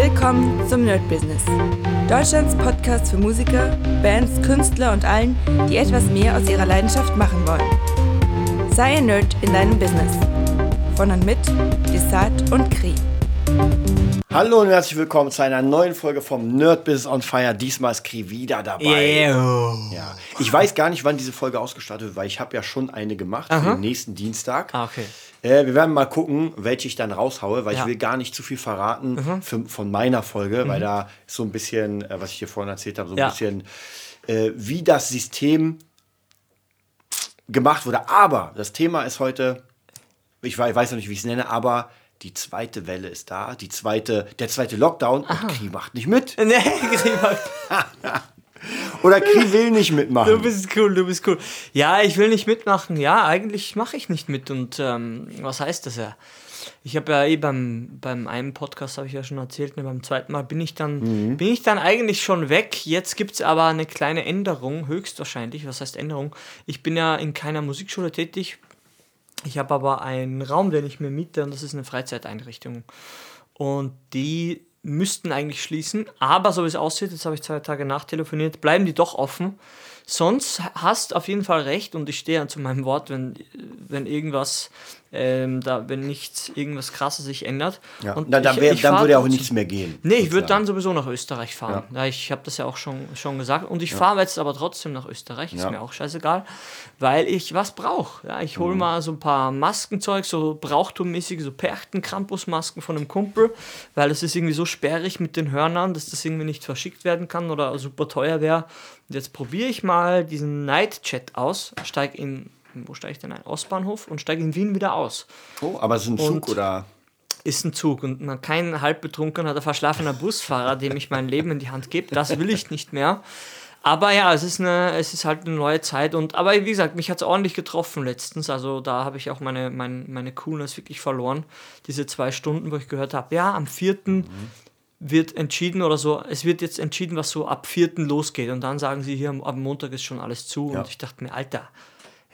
Willkommen zum Nerd Business. Deutschlands Podcast für Musiker, Bands, Künstler und allen, die etwas mehr aus ihrer Leidenschaft machen wollen. Sei ein Nerd in deinem Business. Von und mit Desart und Kri. Hallo und herzlich willkommen zu einer neuen Folge vom Nerd Business on Fire. Diesmal ist Kri wieder dabei. Yeah. Ja. Ich weiß gar nicht, wann diese Folge ausgestattet wird, weil ich habe ja schon eine gemacht für den nächsten Dienstag. Ah, okay. Äh, wir werden mal gucken, welche ich dann raushaue, weil Ja. Mhm. ich will gar nicht zu viel verraten für, von meiner Folge, weil da ist so ein bisschen, äh, was ich hier vorhin erzählt habe, so ein Ja. bisschen, äh, wie das System gemacht wurde. Aber das Thema ist heute, ich wei- weiß noch nicht, wie ich es nenne, aber die zweite Welle ist da, die zweite, der zweite Lockdown und Kri macht nicht mit. Nee, Grieber, Oder Kri will nicht mitmachen. du bist cool, du bist cool. Ja, ich will nicht mitmachen. Ja, eigentlich mache ich nicht mit. Und ähm, was heißt das ja? Ich habe ja eh beim, beim einen Podcast, habe ich ja schon erzählt, ne, beim zweiten Mal bin ich dann, bin ich dann eigentlich schon weg. Jetzt gibt es aber eine kleine Änderung, höchstwahrscheinlich. Was heißt Änderung? Ich bin ja in keiner Musikschule tätig. Ich habe aber einen Raum, den ich mir miete und das ist eine Freizeiteinrichtung. Und die müssten eigentlich schließen, aber so wie es aussieht, jetzt habe ich zwei Tage nachtelefoniert, bleiben die doch offen. Sonst hast auf jeden Fall recht und ich stehe zu meinem Wort, wenn, wenn irgendwas, ähm, da, wenn nichts, irgendwas krasses sich ändert. Ja. Und Na, dann, ich- wär, ich dann würde ja auch nichts mehr gehen. Nee, ich würde dann sowieso nach Österreich fahren. Ja. ich habe das ja auch schon, schon gesagt. Und ich fahre jetzt aber trotzdem nach Österreich, ist Ja. mir auch scheißegal, weil ich was brauche. Ja, ich Mhm. hole mal so ein paar Maskenzeug, so brauchtummäßige, so Perchten-Krampus-Masken von einem Kumpel, weil das ist irgendwie so sperrig mit den Hörnern, dass das irgendwie nicht verschickt werden kann oder super teuer wäre. Und jetzt probiere ich mal diesen Night-Chat aus, steige in, wo steige ich denn ein? Ostbahnhof und steige in Wien wieder aus Oh, aber es ist ein Zug Und- oder. ist ein Zug und man kein halbbetrunkener oder verschlafener Busfahrer, dem ich mein Leben in die Hand gebe. Das will ich nicht mehr. Aber ja, es ist, eine, es ist halt eine neue Zeit. Und, aber wie gesagt, mich hat es ordentlich getroffen letztens. Also da habe ich auch meine, meine, meine Coolness wirklich verloren. Diese zwei Stunden, wo ich gehört habe, ja, am 4. wird entschieden oder so, es wird jetzt entschieden, was so ab 4. losgeht. Und dann sagen sie hier, am- Montag ist schon alles zu. Ja. Und ich dachte mir, Alter,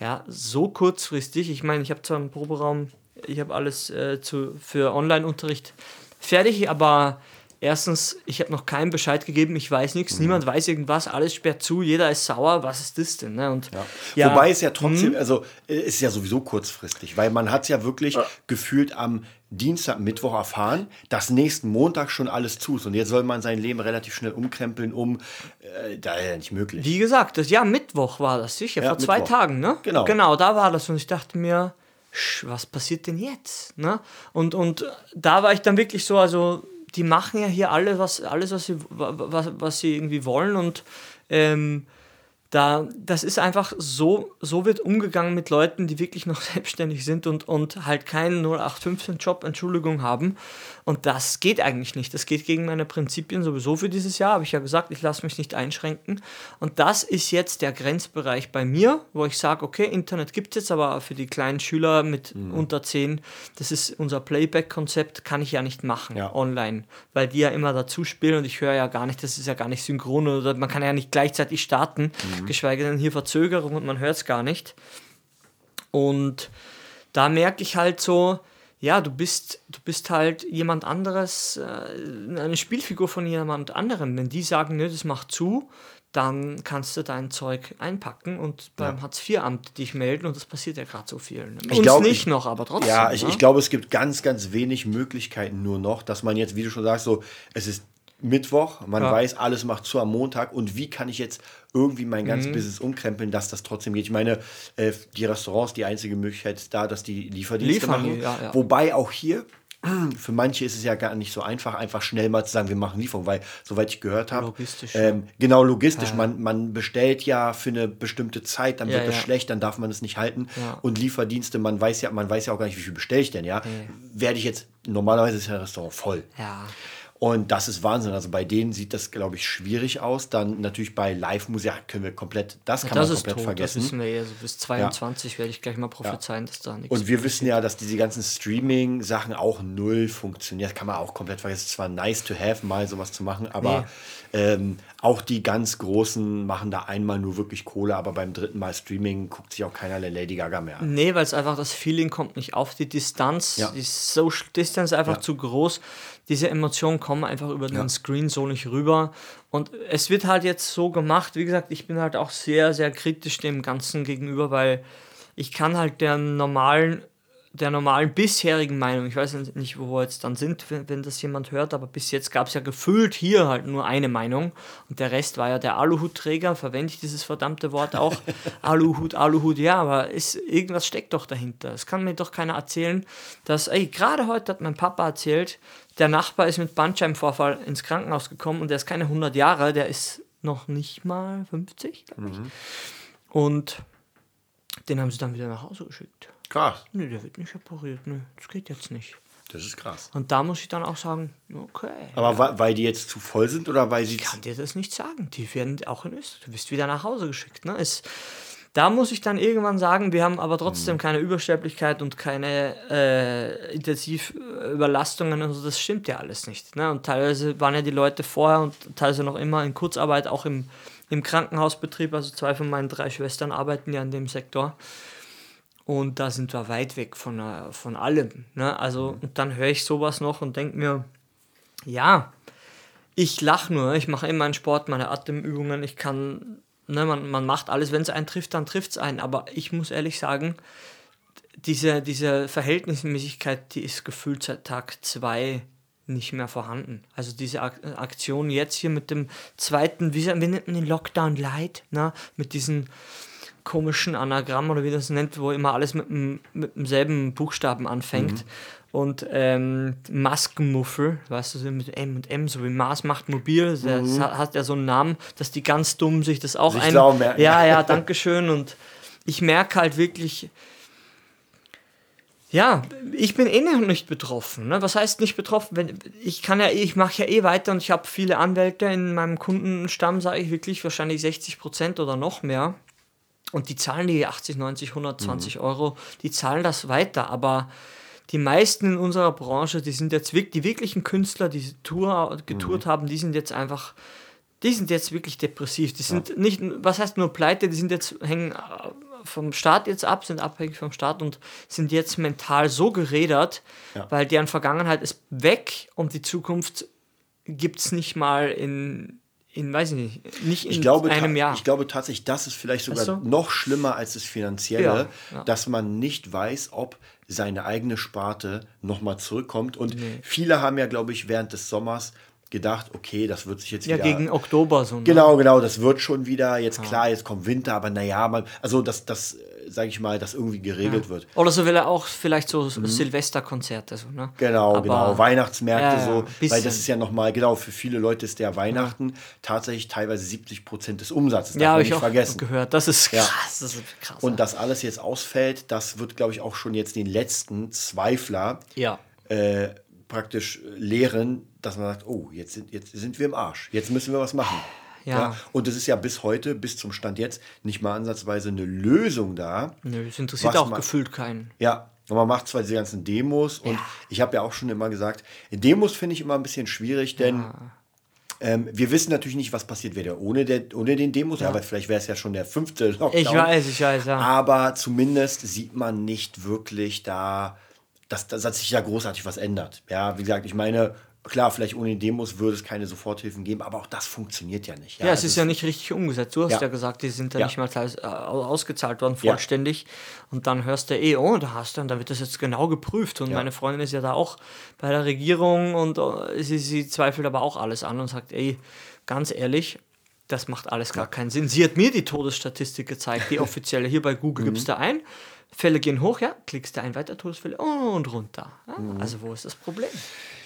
ja, so kurzfristig. Ich meine, ich habe zwar einen Proberaum, ich habe alles äh, zu, für Online-Unterricht fertig, aber erstens, ich habe noch keinen Bescheid gegeben, ich weiß Mhm. nichts, niemand weiß irgendwas, alles sperrt zu, jeder ist sauer, was ist das denn? Ne? Und, ja. Wobei es ja trotzdem, Mhm. also äh, ist ja sowieso kurzfristig, weil man hat es ja wirklich gefühlt am Dienstag, Mittwoch erfahren, dass nächsten Montag schon alles zu ist. Und jetzt soll man sein Leben relativ schnell umkrempeln, um, äh, da ist ja nicht möglich. Wie gesagt, das ja Mittwoch war das sicher, Ja, vor zwei Mittwoch. Tagen, ne? Genau. Genau, da war das und ich dachte mir, was passiert denn jetzt? Ne? Und, und da war ich dann wirklich so, also die machen ja hier alle was, alles, was sie, wa- was, was sie irgendwie wollen und ähm, da, das ist einfach so, so wird umgegangen mit Leuten, die wirklich noch selbstständig sind und, und halt keinen 0815-Job, Entschuldigung, haben. Und das geht eigentlich nicht. Das geht gegen meine Prinzipien sowieso für dieses Jahr, habe ich ja gesagt, ich lasse mich nicht einschränken. Und das ist jetzt der Grenzbereich bei mir, wo ich sage, okay, Internet gibt es jetzt, aber für die kleinen Schüler mit unter 10, das ist unser Playback-Konzept, kann ich ja nicht machen Ja. online, weil die ja immer dazu spielen und ich höre ja gar nicht, das ist ja gar nicht synchron oder man kann ja nicht gleichzeitig starten, geschweige denn hier Verzögerung und man hört es gar nicht. Und da merke ich halt so, ja, du bist, du bist halt jemand anderes, äh, eine Spielfigur von jemand anderem. Wenn die sagen, nö, das macht zu, dann kannst du dein Zeug einpacken und beim Hartz-IV-Amt dich melden und das passiert ja gerade so vielen. Uns glaub, nicht ich- noch, aber trotzdem. Ja, ich, ne? ich glaube, es gibt ganz, ganz wenig Möglichkeiten nur noch, dass man jetzt, wie du schon sagst, so, es ist Mittwoch, man Ja. weiß, alles macht zu am Montag und wie kann ich jetzt irgendwie mein Mhm. ganzes Business umkrempeln, dass das trotzdem geht. Ich meine, äh, die Restaurants, die einzige Möglichkeit ist da, dass die Lieferdienste Liefern, machen. ja, ja. Wobei auch hier, für manche ist es ja gar nicht so einfach, einfach schnell mal zu sagen, wir machen Lieferung, weil, soweit ich gehört habe, Logistisch, ähm, genau logistisch, Man, man bestellt ja für eine bestimmte Zeit, dann Ja, wird es ja. schlecht, dann darf man es nicht halten. Ja. Und Lieferdienste, man weiß ja, man weiß ja auch gar nicht, wie viel bestelle ich denn, ja. Werde ich jetzt, normalerweise ist ja ein Restaurant voll. Ja. Und das ist Wahnsinn. Also bei denen sieht das, glaube ich, schwierig aus. Dann natürlich bei Live-Musik ja, können wir komplett, das kann das man ist komplett tot, das vergessen. wissen wir ja. So bis 22 werde ich gleich mal prophezeien, dass da nichts Und wir wissen ja, dass diese ganzen Streaming-Sachen auch null funktionieren. Das kann man auch komplett vergessen. Es ist zwar nice to have, mal sowas zu machen, aber ähm, auch die ganz Großen machen da einmal nur wirklich Kohle, aber beim dritten Mal Streaming guckt sich auch keiner der Lady Gaga mehr an. Nee, weil es einfach das Feeling kommt nicht auf. Die Distanz, Ja. die Social Distance ist einfach Ja. zu groß. Diese Emotion kommt komme einfach über den Screen so nicht rüber. Und es wird halt jetzt so gemacht, wie gesagt, ich bin halt auch sehr, sehr kritisch dem Ganzen gegenüber, weil ich kann halt der normalen der normalen bisherigen Meinung, ich weiß nicht, wo wir jetzt dann sind, wenn, wenn das jemand hört, aber bis jetzt gab es ja gefühlt hier halt nur eine Meinung und der Rest war ja der Aluhutträger, verwende ich dieses verdammte Wort auch, Aluhut, Aluhut, ja, aber ist, irgendwas steckt doch dahinter. Es kann mir doch keiner erzählen, dass, ey, gerade heute hat mein Papa erzählt, der Nachbar ist mit Bandscheibenvorfall ins Krankenhaus gekommen und der ist keine 100 Jahre, der ist noch nicht mal 50, glaube ich. Mhm. Und den haben sie dann wieder nach Hause geschickt. Krass. Nee, der wird nicht operiert. Nee, das geht jetzt nicht. Das ist krass. Und da muss ich dann auch sagen, okay. Aber ja. weil die jetzt zu voll sind oder weil sie. Ich kann dir das nicht sagen. Die werden auch in Österreich. Du bist wieder nach Hause geschickt. Ne? Es, da muss ich dann irgendwann sagen, wir haben aber trotzdem mhm. keine Übersterblichkeit und keine äh, Intensivüberlastungen und so. Das stimmt ja alles nicht. Ne? Und teilweise waren ja die Leute vorher und teilweise noch immer in Kurzarbeit, auch im, im Krankenhausbetrieb. Also zwei von meinen drei Schwestern arbeiten ja in dem Sektor. Und da sind wir weit weg von, äh, von allem. Ne? Also, mhm. und dann höre ich sowas noch und denke mir, ja, ich lache nur, ich mache immer meinen Sport, meine Atemübungen, ich kann, ne, man, man macht alles, wenn es einen trifft, dann trifft es einen. Aber ich muss ehrlich sagen, diese, diese Verhältnismäßigkeit, die ist gefühlt seit Tag zwei nicht mehr vorhanden. Also diese Aktion jetzt hier mit dem zweiten, wie, wie nennt man den Lockdown Light, ne? mit diesen komischen Anagramm oder wie das nennt, wo immer alles mit, dem, mit demselben Buchstaben anfängt. Mhm. Und ähm, Maskenmuffel, weißt du, mit M und M, so wie Mars macht mobil, das mhm. hat ja so einen Namen, dass die ganz dumm sich das auch sich ein. Ja, ja, danke schön. Und ich merke halt wirklich, ja, ich bin eh noch nicht betroffen. Ne? Was heißt nicht betroffen? Wenn, ich kann ja, ich mache ja eh weiter und ich habe viele Anwälte in meinem Kundenstamm, sage ich wirklich, wahrscheinlich 60 Prozent oder noch mehr. Und die zahlen die 80, 90, 120 mhm. Euro, die zahlen das weiter. Aber die meisten in unserer Branche, die sind jetzt wirklich, die wirklichen Künstler, die Tour, getourt mhm. haben, die sind jetzt einfach, die sind jetzt wirklich depressiv. Die sind ja. nicht, was heißt nur pleite, die sind jetzt, hängen äh, vom Staat jetzt ab, sind abhängig vom Staat und sind jetzt mental so gerädert, ja. weil deren Vergangenheit ist weg und die Zukunft gibt es nicht mal in, in, weiß ich nicht, nicht in ich glaube, einem Jahr. Ich glaube tatsächlich, das ist vielleicht sogar du? noch schlimmer als das Finanzielle, ja, ja. dass man nicht weiß, ob seine eigene Sparte nochmal zurückkommt. Und nee. viele haben ja, glaube ich, während des Sommers gedacht, okay, das wird sich jetzt ja, wieder. Ja, gegen Oktober so. Ne? Genau, genau, das wird schon wieder. Jetzt ja. klar, jetzt kommt Winter, aber naja, man, also das, das sage ich mal, das irgendwie geregelt ja. wird. Oder so will er auch vielleicht so mhm. Silvesterkonzerte. So, ne? Genau, Aber, genau. Weihnachtsmärkte ja, so. Weil das ist ja nochmal, genau, für viele Leute ist der Weihnachten ja. tatsächlich teilweise 70 Prozent des Umsatzes. Ja, habe ich auch vergessen. gehört. Das ist krass. Das ist krass. Und dass alles jetzt ausfällt, das wird, glaube ich, auch schon jetzt den letzten Zweifler ja. äh, praktisch lehren, dass man sagt, oh, jetzt sind, jetzt sind wir im Arsch. Jetzt müssen wir was machen. Ja. ja. Und es ist ja bis heute, bis zum Stand jetzt, nicht mal ansatzweise eine Lösung da. Nö, es interessiert auch man, gefühlt keinen. Ja, und man macht zwar diese ganzen Demos und ja. ich habe ja auch schon immer gesagt, Demos finde ich immer ein bisschen schwierig, denn ja. ähm, wir wissen natürlich nicht, was passiert wäre ohne, der, ohne den Demos, ja. aber vielleicht wäre es ja schon der fünfte Lockdown. Ich weiß, ich weiß, ja. Aber zumindest sieht man nicht wirklich da, dass, dass sich da großartig was ändert. Ja, wie gesagt, ich meine, Klar, vielleicht ohne Demos würde es keine Soforthilfen geben, aber auch das funktioniert ja nicht. Ja, ja es ist ja nicht richtig umgesetzt. Du hast ja, ja gesagt, die sind ja, ja. nicht mal äh, ausgezahlt worden, vollständig. Und dann hörst du eh, oh, da hast du, und dann wird das jetzt genau geprüft. Und meine Freundin ist ja da auch bei der Regierung und uh, sie, sie zweifelt aber auch alles an und sagt, ey, ganz ehrlich, das macht alles gar keinen Sinn. Sie hat mir die Todesstatistik gezeigt, die offizielle. Hier bei Google mhm. gibst du ein, Fälle gehen hoch, ja, klickst du ein, weiter Todesfälle und runter. Mhm. Also wo ist das Problem?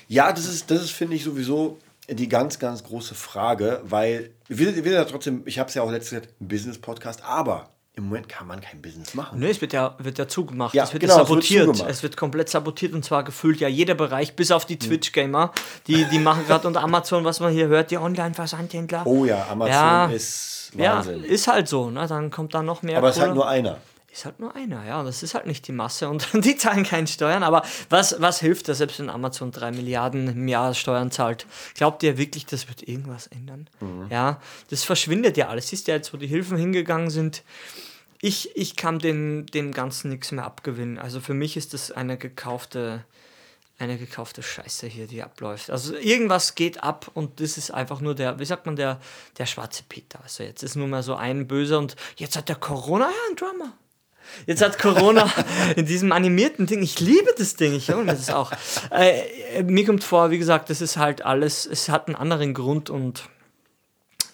Ja, das ist, das ist finde ich, sowieso die ganz, ganz große Frage, weil wir, wir sind ja trotzdem, ich habe es ja auch letztes Jahr ein Business-Podcast, aber im Moment kann man kein Business machen. Nö, es wird ja, wird ja zugemacht. Ja, es wird genau, sabotiert. Es wird, es wird, komplett sabotiert und zwar gefühlt ja jeder Bereich, bis auf die hm. Twitch-Gamer. Die, die machen gerade unter Amazon, was man hier hört, die Online-Versandhändler. Oh ja, Amazon ja, ist Wahnsinn. Ja, ist halt so. Ne? Dann kommt da noch mehr. Aber es ist halt nur einer ist halt nur einer, ja. Und das ist halt nicht die Masse und die zahlen keine Steuern. Aber was, was hilft das, selbst wenn Amazon 3 Milliarden im Jahr Steuern zahlt? Glaubt ihr wirklich, das wird irgendwas ändern? Mhm. Ja, das verschwindet ja alles. Siehst du jetzt, wo die Hilfen hingegangen sind? Ich, ich kann den, dem Ganzen nichts mehr abgewinnen. Also für mich ist das eine gekaufte eine gekaufte Scheiße hier, die abläuft. Also irgendwas geht ab und das ist einfach nur der, wie sagt man, der, der schwarze Peter. Also jetzt ist nur mal so ein Böser und jetzt hat der Corona, ja, ein Drama. Jetzt hat Corona in diesem animierten Ding, ich liebe das Ding, ich hole mir das auch. Äh, mir kommt vor, wie gesagt, das ist halt alles, es hat einen anderen Grund und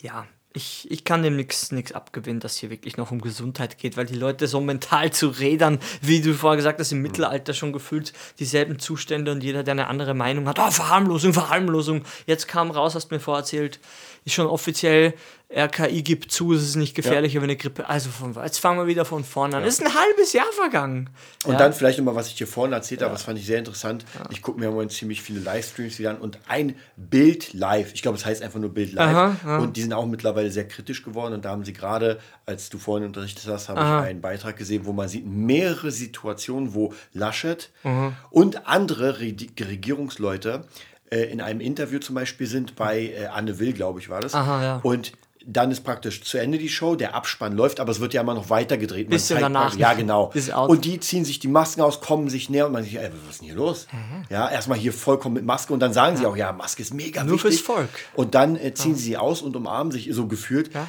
ja, ich, ich kann dem nichts abgewinnen, dass hier wirklich noch um Gesundheit geht, weil die Leute so mental zu rädern, wie du vorher gesagt hast, im Mittelalter schon gefühlt dieselben Zustände und jeder, der eine andere Meinung hat, oh, Verharmlosung, Verharmlosung. Jetzt kam raus, hast du mir vorerzählt, ist schon offiziell, RKI gibt zu, es ist nicht gefährlicher ja. wie eine Grippe. Also von, jetzt fangen wir wieder von vorne an. Ja. Es ist ein halbes Jahr vergangen. Und ja. dann vielleicht nochmal, was ich dir vorhin erzählt habe, das fand ich sehr interessant. Ich gucke mir im Moment ziemlich viele Livestreams wieder an und ein Bild live, ich glaube, es heißt einfach nur Bild live. Aha, und die sind auch mittlerweile sehr kritisch geworden. Und da haben sie gerade, als du vorhin unterrichtet hast, habe ich einen Beitrag gesehen, wo man sieht mehrere Situationen, wo Laschet Aha. und andere Regierungsleute äh, in einem Interview zum Beispiel sind bei äh, Anne Will, glaube ich, war das. Aha, ja. Und dann ist praktisch zu Ende die Show, der Abspann läuft, aber es wird ja immer noch weiter gedreht. Bisschen danach. Ja, genau. Und die ziehen sich die Masken aus, kommen sich näher und man sich, ey, was ist denn hier los? Mhm. Ja, erstmal hier vollkommen mit Maske und dann sagen ja. sie auch, ja, Maske ist mega Nur wichtig. fürs Volk. Und dann äh, ziehen ja. sie sie aus und umarmen sich so gefühlt. Ja.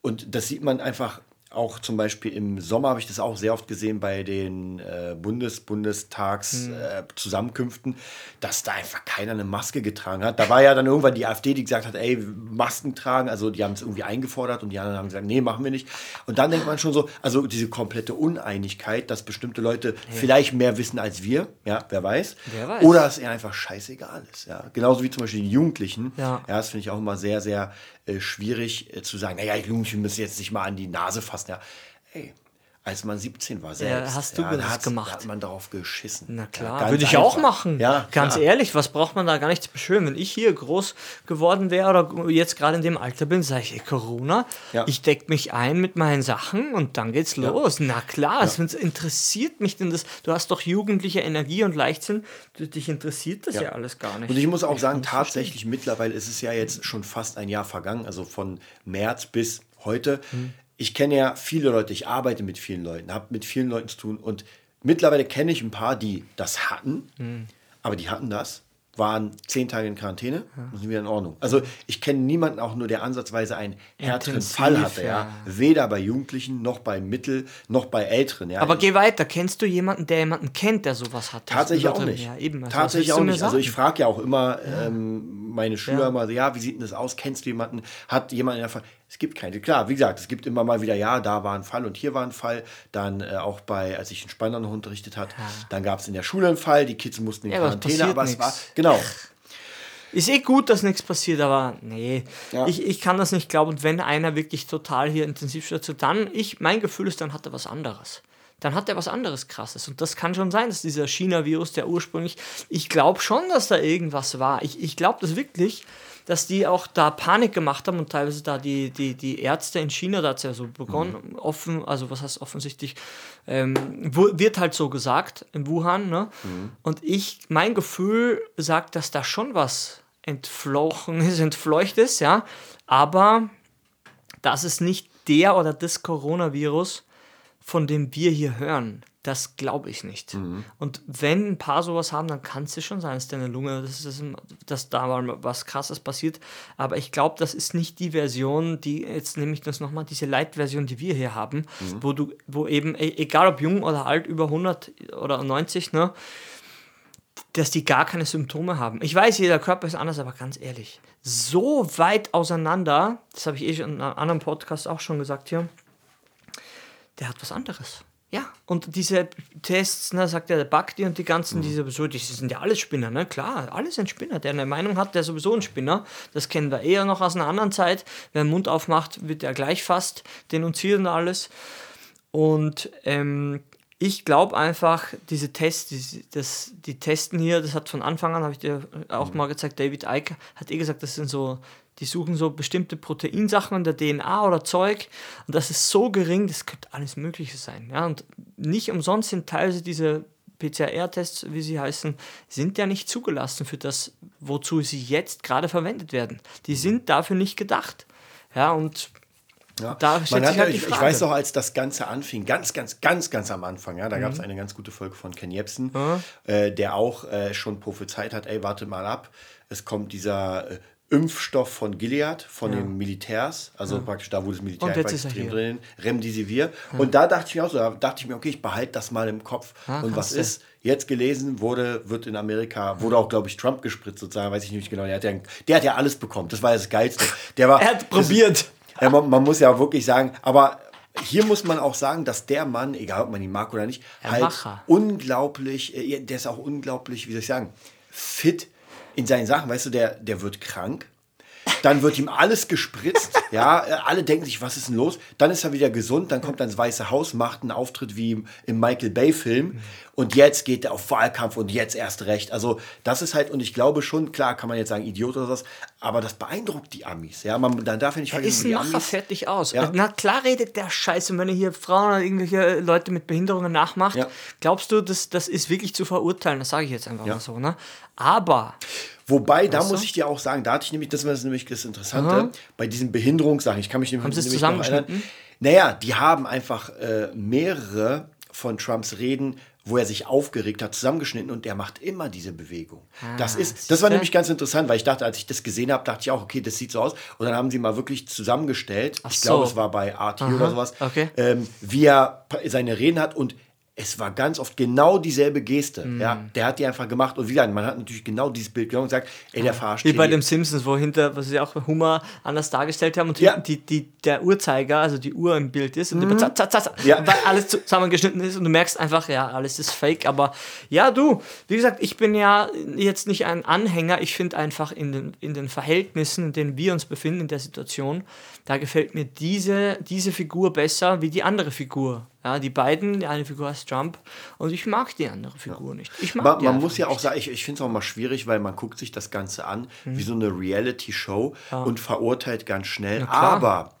Und das sieht man einfach auch zum Beispiel im Sommer habe ich das auch sehr oft gesehen bei den äh, Bundes Bundestags-Zusammenkünften, hm. äh, dass da einfach keiner eine Maske getragen hat. Da war ja dann irgendwann die AfD, die gesagt hat, ey, Masken tragen, also die haben es irgendwie eingefordert und die anderen haben gesagt, nee, machen wir nicht. Und dann denkt man schon so, also diese komplette Uneinigkeit, dass bestimmte Leute ja. vielleicht mehr wissen als wir, ja, wer weiß. Wer weiß. Oder es eher einfach scheißegal ist, ja. Genauso wie zum Beispiel die Jugendlichen. Ja, ja das finde ich auch immer sehr, sehr schwierig äh, zu sagen, naja, Jugendlichen müssen jetzt nicht mal an die Nase fassen. Ja, ey, als man 17 war selbst. Ja, hast du ja, das gemacht? Hat man darauf geschissen. Na klar, ja, würde ich einfach. auch machen. Ja, ganz klar. ehrlich, was braucht man da gar nicht zu beschwören? Wenn ich hier groß geworden wäre oder jetzt gerade in dem Alter bin, sage ich, ey, Corona, ja. ich decke mich ein mit meinen Sachen und dann geht's los. Na klar, es interessiert mich denn das. Du hast doch jugendliche Energie und Leichtsinn, dich interessiert das ja, alles gar nicht. Und ich muss auch ich sagen, tatsächlich verstehen. mittlerweile ist es ja jetzt schon fast ein Jahr vergangen, also von März bis heute. Hm ich kenne ja viele Leute, ich arbeite mit vielen Leuten, habe mit vielen Leuten zu tun und mittlerweile kenne ich ein paar, die das hatten, mhm. aber die hatten das waren zehn Tage in Quarantäne ja. und sind wieder in Ordnung. Also ich kenne niemanden auch nur, der ansatzweise einen härteren Intensiv, Fall hatte. Ja. ja. Weder bei Jugendlichen, noch bei Mittel, noch bei Älteren. Ja. Aber geh weiter. Kennst du jemanden, der jemanden kennt, der sowas hat? Tatsächlich auch nicht. Ja, eben. Also, Tatsächlich auch nicht. Also ich frage ja auch immer ähm, meine Schüler mal, ja, wie sieht denn das aus? Kennst du jemanden? Hat jemand in der Fall? Es gibt keine. Klar, wie gesagt, es gibt immer mal wieder, ja, da war ein Fall und hier war ein Fall. Dann äh, auch bei, als ich in Spanner noch unterrichtet hat, ja. dann gab es in der Schule einen Fall, die Kids mussten in ja, Quarantäne, aber es war, genau. Ist eh gut, dass nichts passiert, aber nee, ja. ich, ich kann das nicht glauben. Und wenn einer wirklich total hier intensiv stürzt, dann, ich, mein Gefühl ist, dann hat er was anderes dann hat er was anderes krasses. Und das kann schon sein, dass dieser China-Virus, der ursprünglich, ich glaube schon, dass da irgendwas war. Ich, ich glaube das wirklich, dass die auch da Panik gemacht haben und teilweise da die, die, die Ärzte in China, da hat es ja so begonnen, mhm. offen, also was heißt offensichtlich, ähm, wird halt so gesagt in Wuhan, ne? Mhm. Und ich, mein Gefühl sagt, dass da schon was entflochen ist, entfleucht ist, ja, aber das ist nicht der oder das Coronavirus, von dem wir hier hören. Das glaube ich nicht. Mhm. Und wenn ein paar sowas haben, dann kann es schon sein, dass deine Lunge, dass, das, dass da mal was Krasses passiert. Aber ich glaube, das ist nicht die Version, die, jetzt nehme ich das nochmal, diese Light-Version, die wir hier haben, mhm. wo du, wo eben, e, egal ob jung oder alt, über 100 oder 90, ne, dass die gar keine Symptome haben. Ich weiß, jeder Körper ist anders, aber ganz ehrlich, so weit auseinander, das habe ich eh schon in einem anderen Podcast auch schon gesagt hier, der hat was anderes. Ja, und diese Tests, ne, sagt ja der Bakti und die ganzen, mhm. diese so, die sind ja alles Spinner, ne? Klar, alles ein Spinner. Der eine Meinung hat, der ist sowieso ein Spinner. Das kennen wir eher noch aus einer anderen Zeit. Wer den Mund aufmacht, wird er gleich fast denunziert und alles. Und ähm, ich glaube einfach, diese Tests, die, das, die testen hier, das hat von Anfang an, habe ich dir auch mhm. mal gezeigt, David Icke hat eh gesagt, das sind so die suchen so bestimmte Proteinsachen in der DNA oder Zeug und das ist so gering, das könnte alles Mögliche sein. Ja? Und nicht umsonst sind teilweise diese PCR-Tests, wie sie heißen, sind ja nicht zugelassen für das, wozu sie jetzt gerade verwendet werden. Die sind dafür nicht gedacht. Ja, und Ja. Da stellt sich ja, halt ich, ich weiß noch, als das Ganze anfing, ganz, ganz, ganz, ganz am Anfang, ja, da gab es Mhm. eine ganz gute Folge von Ken Jebsen, äh, der auch äh, schon prophezeit hat, ey, warte mal ab, es kommt dieser äh, Impfstoff von Gilead, von den Militärs, also praktisch da, wo das Militär Und jetzt ist extrem drin Remdesivir. Und da dachte ich mir auch so, da dachte ich mir, okay, ich behalte das mal im Kopf. Ah, und was ist? Jetzt gelesen wurde, wird in Amerika, wurde auch, glaube ich, Trump gespritzt sozusagen, weiß ich nicht genau. Der hat, ja, der hat ja alles bekommen. Das war ja das Geilste. Der war, Er hat probiert. ja, man, man muss ja wirklich sagen, aber hier muss man auch sagen, dass der Mann, egal ob man ihn mag oder nicht, Ein halt Macher. unglaublich, äh, der ist auch unglaublich, wie soll ich sagen, fit in seinen Sachen. Weißt du, der, der wird krank. Dann wird ihm alles gespritzt, ja, äh, alle denken sich, was ist denn los? Dann ist er wieder gesund, dann kommt er ins Weiße Haus, macht einen Auftritt wie im, im Michael Bay-Film und jetzt geht er auf Wahlkampf und jetzt erst recht. Also das ist halt, und ich glaube schon, klar kann man jetzt sagen, Idiot oder sowas, aber das beeindruckt die Amis, ja, man, dann darf er nicht Er ist vergessen, die Macher, Amis, fertig aus. Ja. Na klar redet der Scheiße, und wenn er hier Frauen oder irgendwelche Leute mit Behinderungen nachmacht, Ja. glaubst du, das, das ist wirklich zu verurteilen? Das sage ich jetzt einfach Ja. mal so. Ne? Aber Wobei, da muss ich dir auch sagen, da hatte ich nämlich, das war nämlich das Interessante, bei diesen Behinderungssachen, ich kann mich nämlich, Haben nämlich zusammengeschnitten? naja, die haben einfach äh, mehrere von Trumps Reden, wo er sich aufgeregt hat, zusammengeschnitten und der macht immer diese Bewegung. das ist, das war nämlich ganz interessant, weil ich dachte, als ich das gesehen habe, dachte ich auch, okay, das sieht so aus. Und dann haben sie mal wirklich zusammengestellt, ich so. glaube, es war bei RT oder sowas, okay. ähm, wie er seine Reden hat und es war ganz oft genau dieselbe Geste. Mm. Ja, der hat die einfach gemacht. Und wieder, man hat natürlich genau dieses Bild genommen und gesagt, ey, der verarscht wie bei den Simpsons, wo hinter, was sie auch bei Humor anders dargestellt haben und Ja. die, die, der Uhrzeiger, also die Uhr im Bild ist und, über zack, zack, zack, Mhm. Ja. weil alles zusammengeschnitten ist und du merkst einfach, ja, alles ist fake. Aber ja, du, wie gesagt, ich bin ja jetzt nicht ein Anhänger. Ich finde einfach in den, in den Verhältnissen, in denen wir uns befinden, in der Situation, da gefällt mir diese, diese Figur besser wie die andere Figur. Ja, die beiden, die eine Figur heißt Trump und ich mag die andere Figur nicht. Ich mag Man, man muss ja nicht. auch sagen, ich, ich finde es auch mal schwierig, weil man guckt sich das Ganze an Mhm. wie so eine Reality-Show und verurteilt ganz schnell. klar. Aber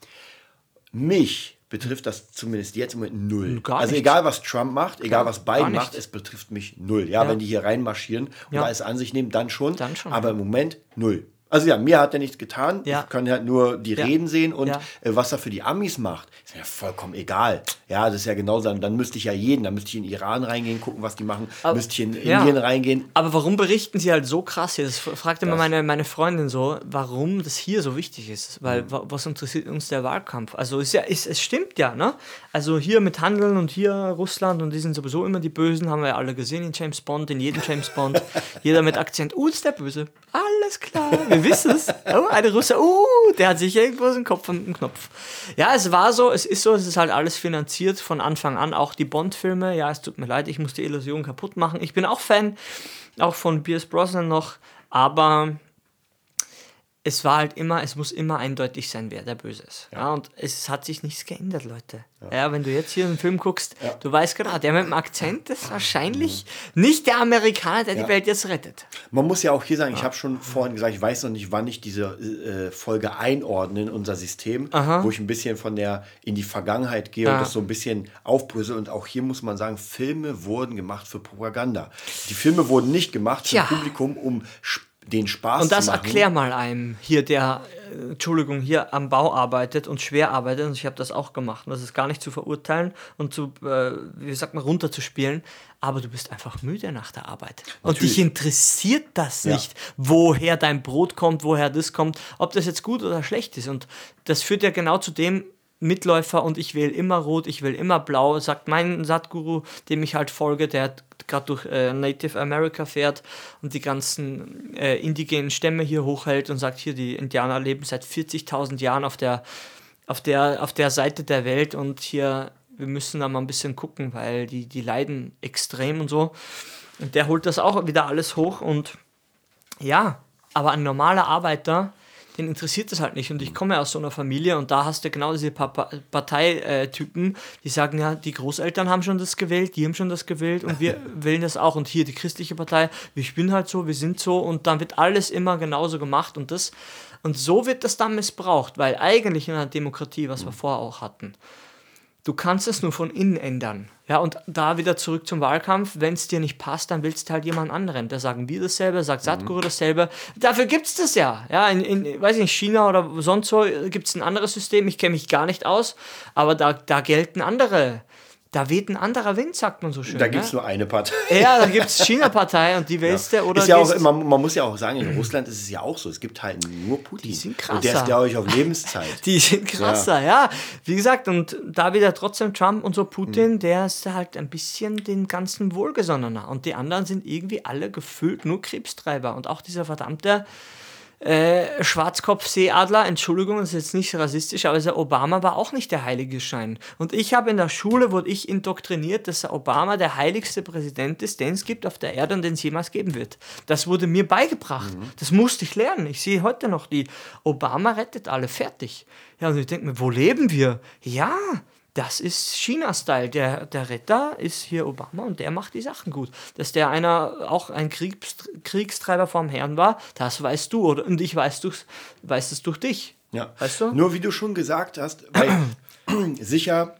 mich betrifft das zumindest jetzt im Moment null. Gar also nichts. egal, was Trump macht, egal, was Biden nicht. macht, es betrifft mich null. Ja, wenn die hier reinmarschieren und Ja. alles an sich nehmen, dann schon. Dann schon, aber im Moment null. Also ja, mir hat er nichts getan. Ja. Ich kann halt nur die Ja. Reden sehen und Ja. äh, was er für die Amis macht, ist mir vollkommen egal. Ja, das ist ja genauso. Dann, dann müsste ich ja jeden, dann müsste ich in Iran reingehen, gucken, was die machen, Aber- müsste ich in. Indien reingehen. Aber warum berichten sie halt so krass hier? Das fragte immer meine, meine Freundin so, warum das hier so wichtig ist. Weil wa- was interessiert uns der Wahlkampf? Also ist ja, ist, es stimmt ja, ne? Also hier mit Handeln und hier Russland und die sind sowieso immer die Bösen, haben wir ja alle gesehen in James Bond, in jedem James Bond. Jeder mit Akzent, uh, ist der Böse. Alles klar, wir wissen es. Oh, eine Russe, uh, der hat sich irgendwo den Kopf an den Knopf. Ja, es war so, es ist so, es ist halt alles finanziert von Anfang an, auch die Bond-Filme. Ja, es tut mir leid, ich muss die Illusion kaputt machen. Ich bin auch Fan, auch von Pierce Brosnan noch, aber es war halt immer, es muss immer eindeutig sein, wer der Böse ist. Ja. und es hat sich nichts geändert, Leute. Ja, wenn du jetzt hier einen Film guckst, du weißt genau, der mit dem Akzent ist wahrscheinlich nicht der Amerikaner, der Ja. die Welt jetzt rettet. Man muss ja auch hier sagen, ich habe schon vorhin gesagt, ich weiß noch nicht, wann ich diese äh, Folge einordne in unser System, wo ich ein bisschen von der in die Vergangenheit gehe Ja. und das so ein bisschen aufbrösel. Und auch hier muss man sagen, Filme wurden gemacht für Propaganda. Die Filme wurden nicht gemacht für. Publikum, um sp- den Spaß Und das erklär mal einem hier, der, äh, Entschuldigung, hier am Bau arbeitet und schwer arbeitet. Und ich habe das auch gemacht. Und das ist gar nicht zu verurteilen und zu, äh, wie sagt man, runterzuspielen. Aber du bist einfach müde nach der Arbeit. Und Natürlich. dich interessiert das Ja. nicht, woher dein Brot kommt, woher das kommt, ob das jetzt gut oder schlecht ist. Und das führt ja genau zu dem, Mitläufer und ich wähle immer rot, ich will immer blau, sagt mein Satguru, dem ich halt folge, der gerade durch äh, Native America fährt und die ganzen äh, indigenen Stämme hier hochhält und sagt, hier, die Indianer leben seit 40.000 Jahren auf der, auf, der, auf der Seite der Welt und hier, wir müssen da mal ein bisschen gucken, weil die, die leiden extrem und so. Und der holt das auch wieder alles hoch und ja, aber ein normaler Arbeiter, den interessiert das halt nicht. Und ich komme aus so einer Familie und da hast du genau diese Pa- Pa- Parteitypen, die sagen ja, die Großeltern haben schon das gewählt, die haben schon das gewählt und wir wählen das auch. Und hier die christliche Partei, ich bin halt so, wir sind so und dann wird alles immer genauso gemacht und das. Und so wird das dann missbraucht, weil eigentlich in einer Demokratie, was wir vorher auch hatten, Du kannst es nur von innen ändern. Ja, und da wieder zurück zum Wahlkampf. Wenn es dir nicht passt, dann willst du halt jemand anderen. Da sagen wir dasselbe, sagt Satguru dasselbe. Dafür gibt es das ja. Ja, in, in, weiß ich nicht, China oder sonst wo gibt es ein anderes System. Ich kenne mich gar nicht aus. Aber da, da gelten andere da weht ein anderer Wind, sagt man so schön. Da gibt es ne? nur eine Partei. Ja, da gibt es China-Partei und die willst ja. du. Oder ist ja auch, man, man, muss ja auch sagen, in Russland ist es ja auch so. Es gibt halt nur Putin. Die sind krasser. Und der ist, glaube ich, auf Lebenszeit. Die sind krasser, ja. ja. Wie gesagt, und da wieder trotzdem Trump und so Putin, mhm. der ist halt ein bisschen den ganzen wohlgesonnener. Und die anderen sind irgendwie alle gefühlt nur Krebstreiber. Und auch dieser verdammte äh, Schwarzkopfseeadler, Entschuldigung, das ist jetzt nicht rassistisch, aber der Obama war auch nicht der heilige Schein. Und ich habe in der Schule, wurde ich indoktriniert, dass der Obama der heiligste Präsident ist, den es gibt auf der Erde und den es jemals geben wird. Das wurde mir beigebracht. Mhm. Das musste ich lernen. Ich sehe heute noch die Obama rettet alle, fertig. Ja, und ich denke mir, wo leben wir? Ja, das ist China-Style. Der, der Retter ist hier Obama und der macht die Sachen gut. Dass der einer auch ein Kriegs, Kriegstreiber vom Herrn war, das weißt du. Oder, und ich weiß, du's, weiß es durch dich. Ja. Weißt du? Nur wie du schon gesagt hast, weil sicher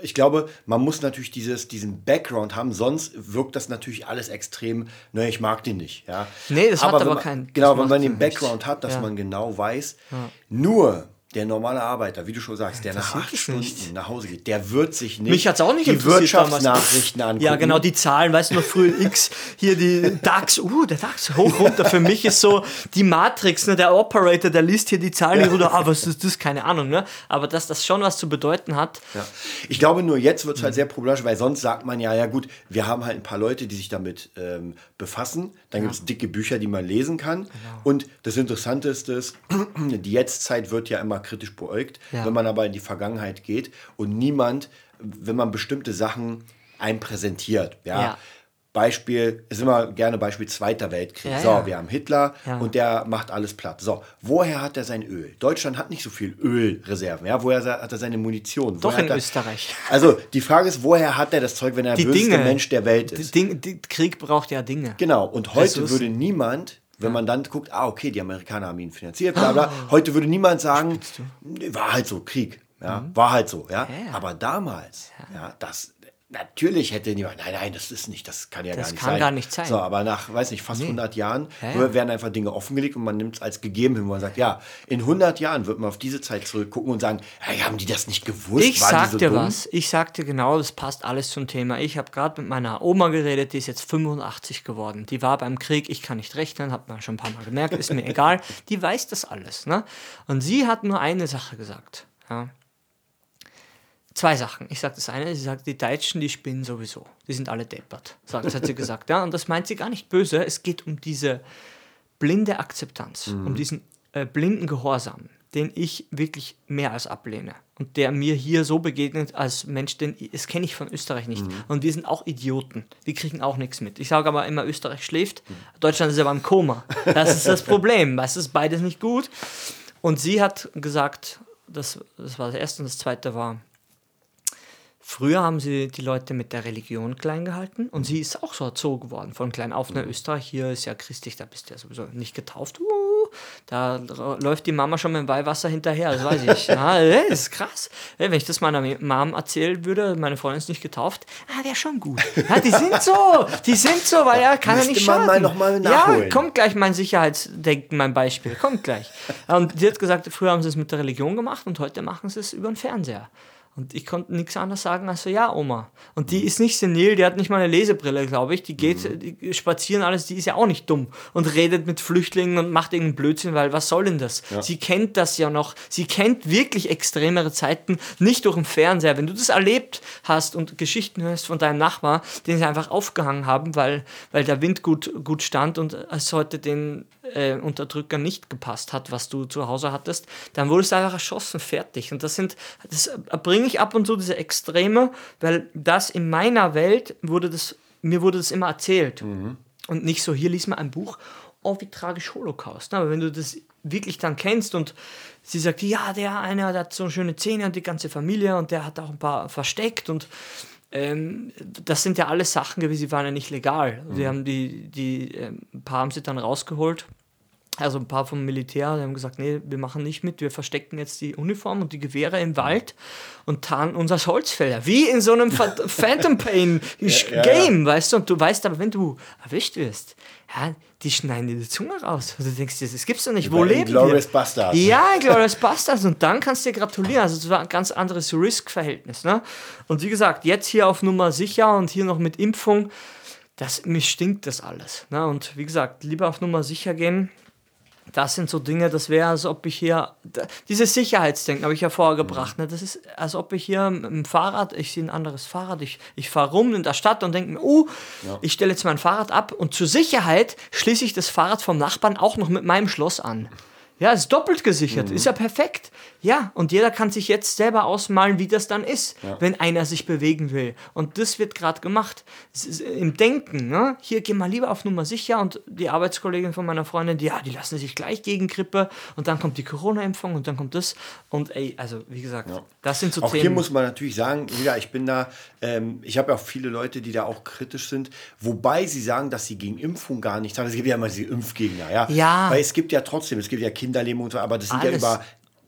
ich glaube, man muss natürlich dieses, diesen Background haben, sonst wirkt das natürlich alles extrem, ne, ich mag den nicht. Ja. Nee, das aber hat aber man, keinen. Genau, wenn man den Background nicht. hat, dass ja. man genau weiß, ja. nur der normale Arbeiter, wie du schon sagst, der nach acht Stunden nicht. nach Hause geht, der wird sich nicht Mich hat's auch nicht die Wirtschaftsnachrichten angucken. Ja, genau, die Zahlen, weißt du noch, früher X, hier die DAX, uh, der DAX, hoch, runter. Für mich ist so die Matrix, ne, der Operator, der liest hier die Zahlen ja. runter, ah, was ist das, keine Ahnung, ne? Aber dass das schon was zu bedeuten hat. Ja. Ich glaube, nur jetzt wird es halt sehr problematisch, weil sonst sagt man ja, ja gut, wir haben halt ein paar Leute, die sich damit ähm, befassen. Dann ja. gibt es dicke Bücher, die man lesen kann. Genau. Und das Interessante ist, dass die Jetztzeit wird ja immer kritisch beäugt. Ja. Wenn man aber in die Vergangenheit geht und niemand, wenn man bestimmte Sachen einem präsentiert, ja, ja. Beispiel, ist immer gerne Beispiel Zweiter Weltkrieg. Ja, so, ja. wir haben Hitler ja. und der macht alles platt. So, woher hat er sein Öl? Deutschland hat nicht so viel Ölreserven. Ja, woher hat er seine Munition? Doch woher in er, Österreich. Also die Frage ist, woher hat er das Zeug, wenn er der böseste Mensch der Welt ist? Die Dinge, Krieg braucht ja Dinge. Genau. Und heute Ressourcen. würde niemand wenn man dann guckt, ah, okay, die Amerikaner haben ihn finanziert, bla bla. Heute würde niemand sagen, war halt so, Krieg. Ja, mhm. war halt so, ja. ja. Aber damals, ja, ja das, Natürlich hätte niemand, nein, nein, das ist nicht, das kann ja das gar nicht kann sein. gar nicht sein. So, aber nach, weiß nicht, fast nee. 100 Jahren ja, werden einfach Dinge offengelegt und man nimmt es als gegeben hin, wo man sagt, ja, in 100 Jahren wird man auf diese Zeit zurückgucken und sagen, hey, haben die das nicht gewusst? Ich Waren sag so was, ich sag dir genau, das passt alles zum Thema. Ich habe gerade mit meiner Oma geredet, die ist jetzt 85 geworden. Die war beim Krieg, ich kann nicht rechnen, hat man schon ein paar Mal gemerkt, ist mir egal. Die weiß das alles. Ne? Und sie hat nur eine Sache gesagt. Ja zwei Sachen. Ich sage das eine, sie sagt, die Deutschen, die spinnen sowieso. Die sind alle deppert. Das hat sie gesagt. Ja, und das meint sie gar nicht böse. Es geht um diese blinde Akzeptanz, mhm. um diesen äh, blinden Gehorsam, den ich wirklich mehr als ablehne. Und der mir hier so begegnet als Mensch, den das kenne ich von Österreich nicht. Mhm. Und wir sind auch Idioten. Die kriegen auch nichts mit. Ich sage aber immer, Österreich schläft, mhm. Deutschland ist aber im Koma. Das ist das Problem. Du, ist beides nicht gut. Und sie hat gesagt, das, das war das erste und das zweite war, Früher haben sie die Leute mit der Religion klein gehalten und sie ist auch so erzogen worden von klein auf. Ne, Österreich hier ist ja christlich, da bist du ja sowieso nicht getauft. Uh, da läuft die Mama schon mit dem Weihwasser hinterher, das weiß ich. Ja, das ist krass. Wenn ich das meiner Mom erzählen würde, meine Freundin ist nicht getauft, ah, wäre schon gut. Ja, die sind so, die sind so, weil ja, kann ja nicht schaden. mal noch mal nachholen. Ja, kommt gleich mein Sicherheitsdenken, mein Beispiel, kommt gleich. Und sie hat gesagt, früher haben sie es mit der Religion gemacht und heute machen sie es über den Fernseher. Und ich konnte nichts anderes sagen als so, ja, Oma. Und die ist nicht senil, die hat nicht mal eine Lesebrille, glaube ich. Die geht mhm. die spazieren alles, die ist ja auch nicht dumm und redet mit Flüchtlingen und macht irgendeinen Blödsinn, weil was soll denn das? Ja. Sie kennt das ja noch. Sie kennt wirklich extremere Zeiten, nicht durch den Fernseher. Wenn du das erlebt hast und Geschichten hörst von deinem Nachbar, den sie einfach aufgehangen haben, weil, weil der Wind gut, gut stand und es heute den äh, Unterdrücker nicht gepasst hat, was du zu Hause hattest, dann wurdest du einfach erschossen, fertig. Und das sind, das bringe ich ab und zu diese Extreme, weil das in meiner Welt wurde das, mir wurde das immer erzählt. Mhm. Und nicht so, hier liest man ein Buch, oh, wie tragisch Holocaust. Aber wenn du das wirklich dann kennst und sie sagt, ja, der eine der hat so schöne Zähne und die ganze Familie und der hat auch ein paar versteckt und ähm, das sind ja alles Sachen gewesen, die waren ja nicht legal. Mhm. Sie haben die, die, ähm, ein paar haben sie dann rausgeholt also ein paar vom Militär, die haben gesagt, nee, wir machen nicht mit, wir verstecken jetzt die Uniform und die Gewehre im Wald und tarnen uns als Holzfäller. Wie in so einem Pha- Phantom Pain ja, Game, weißt du? Und du weißt aber, wenn du erwischt wirst, ja, die schneiden dir die Zunge raus. Und du denkst dir, das gibt's doch nicht. Wo Bei leben Inglourious wir? Bastards. Ja, Glorious Bastards. Und dann kannst du dir gratulieren. Also es war ein ganz anderes Risk-Verhältnis. Ne? Und wie gesagt, jetzt hier auf Nummer sicher und hier noch mit Impfung, das, mir stinkt das alles. Ne? Und wie gesagt, lieber auf Nummer sicher gehen. Das sind so Dinge, das wäre, als ob ich hier, dieses Sicherheitsdenken habe ich ja vorher gebracht, ne? das ist, als ob ich hier mit dem Fahrrad, ich sehe ein anderes Fahrrad, ich, ich fahre rum in der Stadt und denke mir, oh, ich stelle jetzt mein Fahrrad ab und zur Sicherheit schließe ich das Fahrrad vom Nachbarn auch noch mit meinem Schloss an. Ja, ist doppelt gesichert, ist ja perfekt. Ja, und jeder kann sich jetzt selber ausmalen, wie das dann ist, wenn einer sich bewegen will. Und das wird gerade gemacht. Im Denken, ne? hier geh mal lieber auf Nummer sicher und die Arbeitskollegin von meiner Freundin, die, ja, die lassen sich gleich gegen Grippe und dann kommt die Corona-Impfung und dann kommt das. Und ey, also wie gesagt, das sind so Auch Themen. hier muss man natürlich sagen, ja, ich bin da, ähm, ich habe ja auch viele Leute, die da auch kritisch sind, wobei sie sagen, dass sie gegen Impfung gar nichts haben. Es gibt ja immer diese Impfgegner, ja. Ja. Weil es gibt ja trotzdem, es gibt ja Kinderlähmung und so, aber das sind Alles. ja über